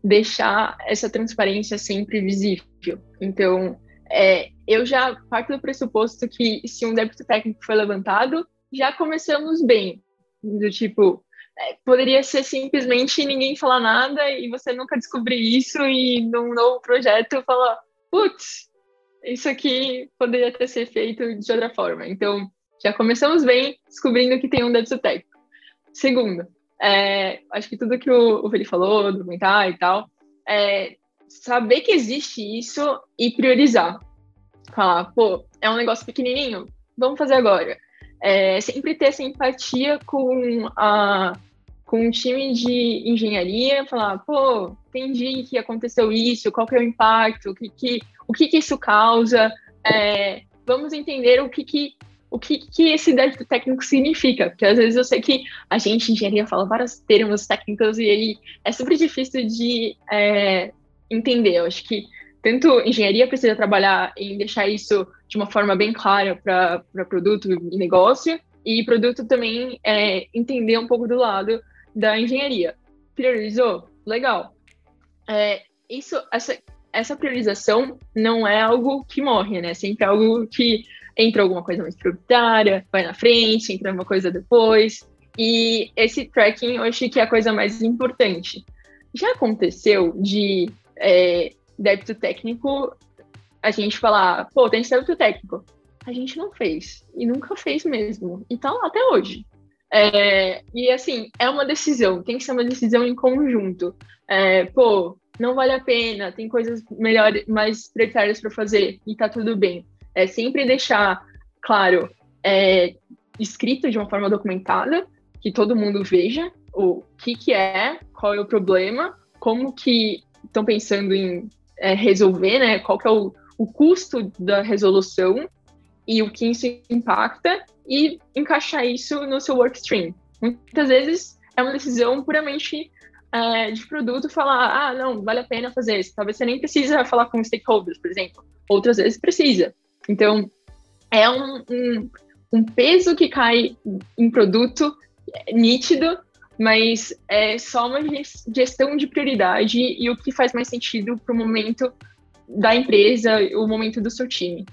deixar essa transparência sempre visível. Então, é, eu já parto do pressuposto que se um débito técnico foi levantado, já começamos bem. Do tipo, é, poderia ser simplesmente ninguém falar nada e você nunca descobrir isso e num novo projeto falar, putz, isso aqui poderia ter sido feito de outra forma. Então, já começamos bem descobrindo que tem um débito técnico. Segundo, é, acho que tudo que o, o Felipe falou, documentar e tal, é saber que existe isso e priorizar. Falar, pô, é um negócio pequenininho, vamos fazer agora. É, sempre ter essa empatia com a com um time de engenharia, falar, pô, entendi que aconteceu isso, qual que é o impacto, o que que, o que, que isso causa, é, vamos entender o que, que o que, que esse débito técnico significa, porque às vezes eu sei que a gente, engenharia, fala vários termos técnicos e aí é super difícil de é, entender. Eu acho que tanto engenharia precisa trabalhar em deixar isso de uma forma bem clara para produto e negócio, e produto também é, entender um pouco do lado da engenharia. Priorizou? Legal. É, isso, essa, essa priorização não é algo que morre, né? Sempre é algo que entra alguma coisa mais prioritária, vai na frente, entra uma coisa depois. E esse tracking eu acho que é a coisa mais importante. Já aconteceu de é, débito técnico a gente falar, pô, tem débito técnico. A gente não fez. E nunca fez mesmo. E tá lá até hoje. É, e assim, é uma decisão, tem que ser uma decisão em conjunto. É, pô, não vale a pena, tem coisas melhores, mais prioritárias para fazer e tá tudo bem. É sempre deixar, claro, é, escrito de uma forma documentada, que todo mundo veja o que, que é, qual é o problema, como que estão pensando em é, resolver, né? Qual que é o, o custo da resolução e o que isso impacta e encaixar isso no seu workstream. Muitas vezes é uma decisão puramente é, de produto falar, ah, não, vale a pena fazer isso. Talvez você nem precisa falar com stakeholders, por exemplo. Outras vezes precisa. Então, é um, um, um peso que cai em produto nítido, mas é só uma gestão de prioridade e o que faz mais sentido para o momento da empresa, o momento do seu time.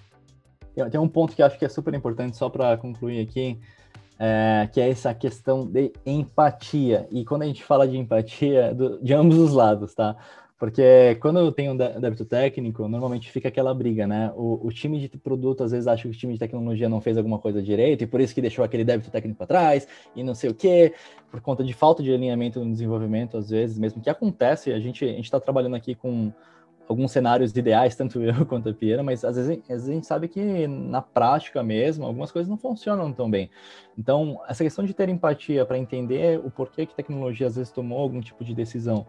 Tem um ponto que acho que é super importante, só para concluir aqui, é, que é essa questão de empatia. E quando a gente fala de empatia, do, de ambos os lados, tá? Porque quando eu tenho um débito técnico, normalmente fica aquela briga, né? O, o, time de produto às vezes acha que o time de tecnologia não fez alguma coisa direito e por isso que deixou aquele débito técnico para trás e não sei o quê, por conta de falta de alinhamento no desenvolvimento, às vezes, mesmo que acontece. A gente a está trabalhando aqui com alguns cenários ideais, tanto eu quanto a Piera, mas às vezes, às vezes a gente sabe que na prática mesmo, algumas coisas não funcionam tão bem. Então, essa questão de ter empatia para entender o porquê que tecnologia às vezes tomou algum tipo de decisão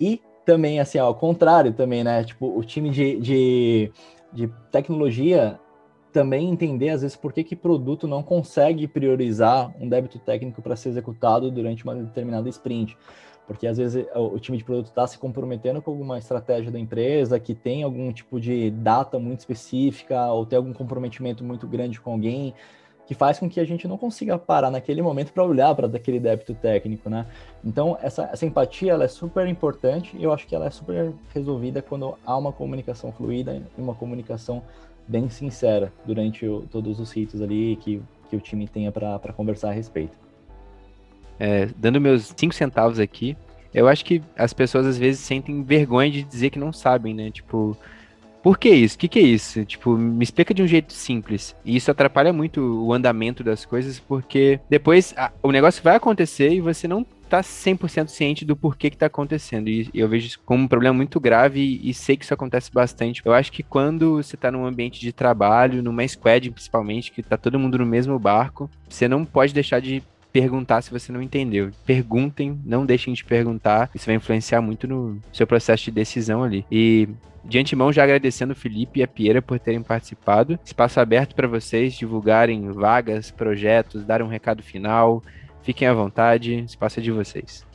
e também, assim, ao contrário também, né? Tipo, o time de, de, de tecnologia também entender, às vezes, por que, que produto não consegue priorizar um débito técnico para ser executado durante uma determinada sprint. Porque, às vezes, o time de produto está se comprometendo com alguma estratégia da empresa, que tem algum tipo de data muito específica, ou tem algum comprometimento muito grande com alguém, que faz com que a gente não consiga parar naquele momento para olhar para aquele débito técnico, né? Então, essa, essa empatia ela é super importante e eu acho que ela é super resolvida quando há uma comunicação fluida e uma comunicação bem sincera durante o, todos os ritos ali que, que o time tenha para conversar a respeito. É, dando meus cinco centavos aqui, eu acho que as pessoas às vezes sentem vergonha de dizer que não sabem, né? Tipo, por que isso? O que, que é isso? Tipo, me explica de um jeito simples. E isso atrapalha muito o andamento das coisas, porque depois a, o negócio vai acontecer e você não tá 100% ciente do porquê que tá acontecendo. E eu vejo isso como um problema muito grave e, sei que isso acontece bastante. Eu acho que quando você tá num ambiente de trabalho, numa squad principalmente, que tá todo mundo no mesmo barco, você não pode deixar de perguntar se você não entendeu. Perguntem, não deixem de perguntar. Isso vai influenciar muito no seu processo de decisão ali. E de antemão, já agradecendo o Felipe e a Pieira por terem participado. Espaço aberto para vocês divulgarem vagas, projetos, darem um recado final. Fiquem à vontade, espaço é de vocês.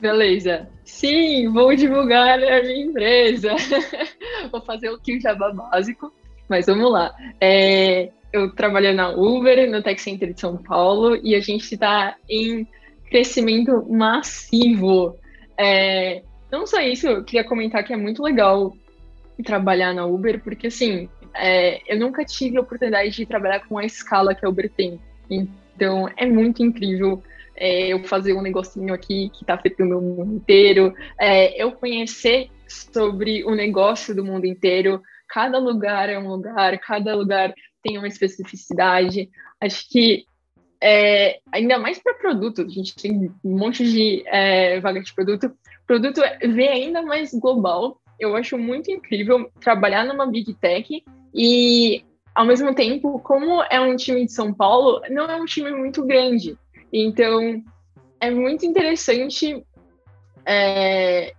Beleza. Sim, vou divulgar a minha empresa. vou fazer o que jabá básico, mas vamos lá. É, eu trabalho na Uber, no Tech Center de São Paulo, e a gente está em crescimento massivo. É, não só isso, eu queria comentar que é muito legal trabalhar na Uber, porque assim, é, eu nunca tive a oportunidade de trabalhar com a escala que a Uber tem. Então é muito incrível é, eu fazer um negocinho aqui que está afetando o mundo inteiro, é, eu conhecer sobre o negócio do mundo inteiro. Cada lugar é um lugar, cada lugar tem uma especificidade. Acho que é, ainda mais para produto, a gente tem um monte de é, vaga de produto. Produto vê ainda mais global. Eu acho muito incrível trabalhar numa big tech e, ao mesmo tempo, como é um time de São Paulo, não é um time muito grande. Então, é muito interessante é,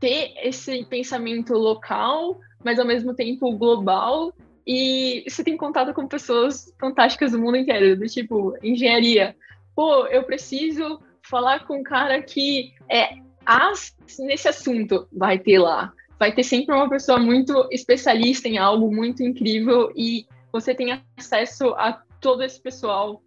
ter esse pensamento local, mas ao mesmo tempo global e você tem contato com pessoas fantásticas do mundo inteiro, do tipo engenharia. Pô, eu preciso falar com um cara que é as nesse assunto. Vai ter lá. Vai ter sempre uma pessoa muito especialista em algo muito incrível e você tem acesso a todo esse pessoal.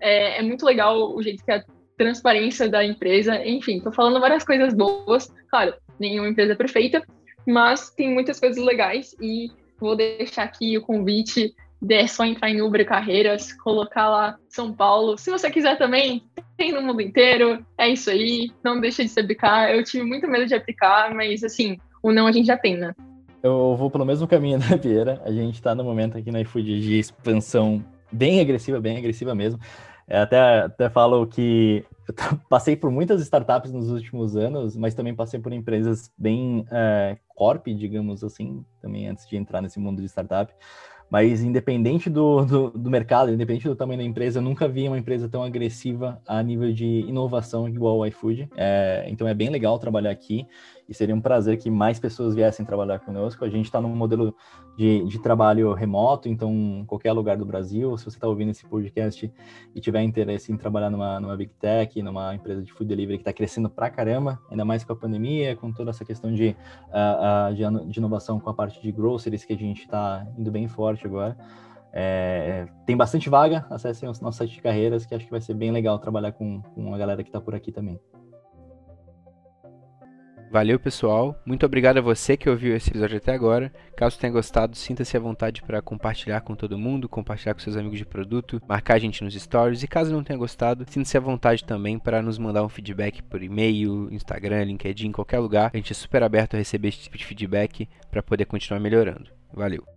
É, é muito legal o jeito que a transparência da empresa, enfim, tô falando várias coisas boas. Claro, nenhuma empresa é perfeita, mas tem muitas coisas legais e Vou deixar aqui o convite. É só entrar em Uber Carreiras, colocar lá São Paulo. Se você quiser também, tem no mundo inteiro. É isso aí. Não deixa de se aplicar. Eu tive muito medo de aplicar, mas assim, o não a gente já tem, né? Eu vou pelo mesmo caminho da Pieira. A gente está no momento aqui na iFood de expansão bem agressiva, bem agressiva mesmo. É, até, até falo que eu passei por muitas startups nos últimos anos, mas também passei por empresas bem é, corp, digamos assim, também antes de entrar nesse mundo de startup. Mas independente do, do, do, mercado, independente do tamanho da empresa, eu nunca vi uma empresa tão agressiva a nível de inovação igual o iFood. É, então é bem legal trabalhar aqui e seria um prazer que mais pessoas viessem trabalhar conosco. A gente está num modelo de, de, trabalho remoto, então qualquer lugar do Brasil, se você está ouvindo esse podcast e tiver interesse em trabalhar numa, numa Big Tech, numa empresa de food delivery que está crescendo pra caramba, ainda mais com a pandemia, com toda essa questão de, uh, uh, de, inovação com a parte de groceries que a gente está indo bem forte agora. É, tem bastante vaga, acessem o nosso site de carreiras, que acho que vai ser bem legal trabalhar com, com a galera que está por aqui também. Valeu, pessoal. Muito obrigado a você que ouviu esse episódio até agora. Caso tenha gostado, sinta-se à vontade para compartilhar com todo mundo, compartilhar com seus amigos de produto, marcar a gente nos stories. E caso não tenha gostado, sinta-se à vontade também para nos mandar um feedback por e-mail, Instagram, LinkedIn, qualquer lugar. A gente é super aberto a receber esse tipo de feedback para poder continuar melhorando. Valeu!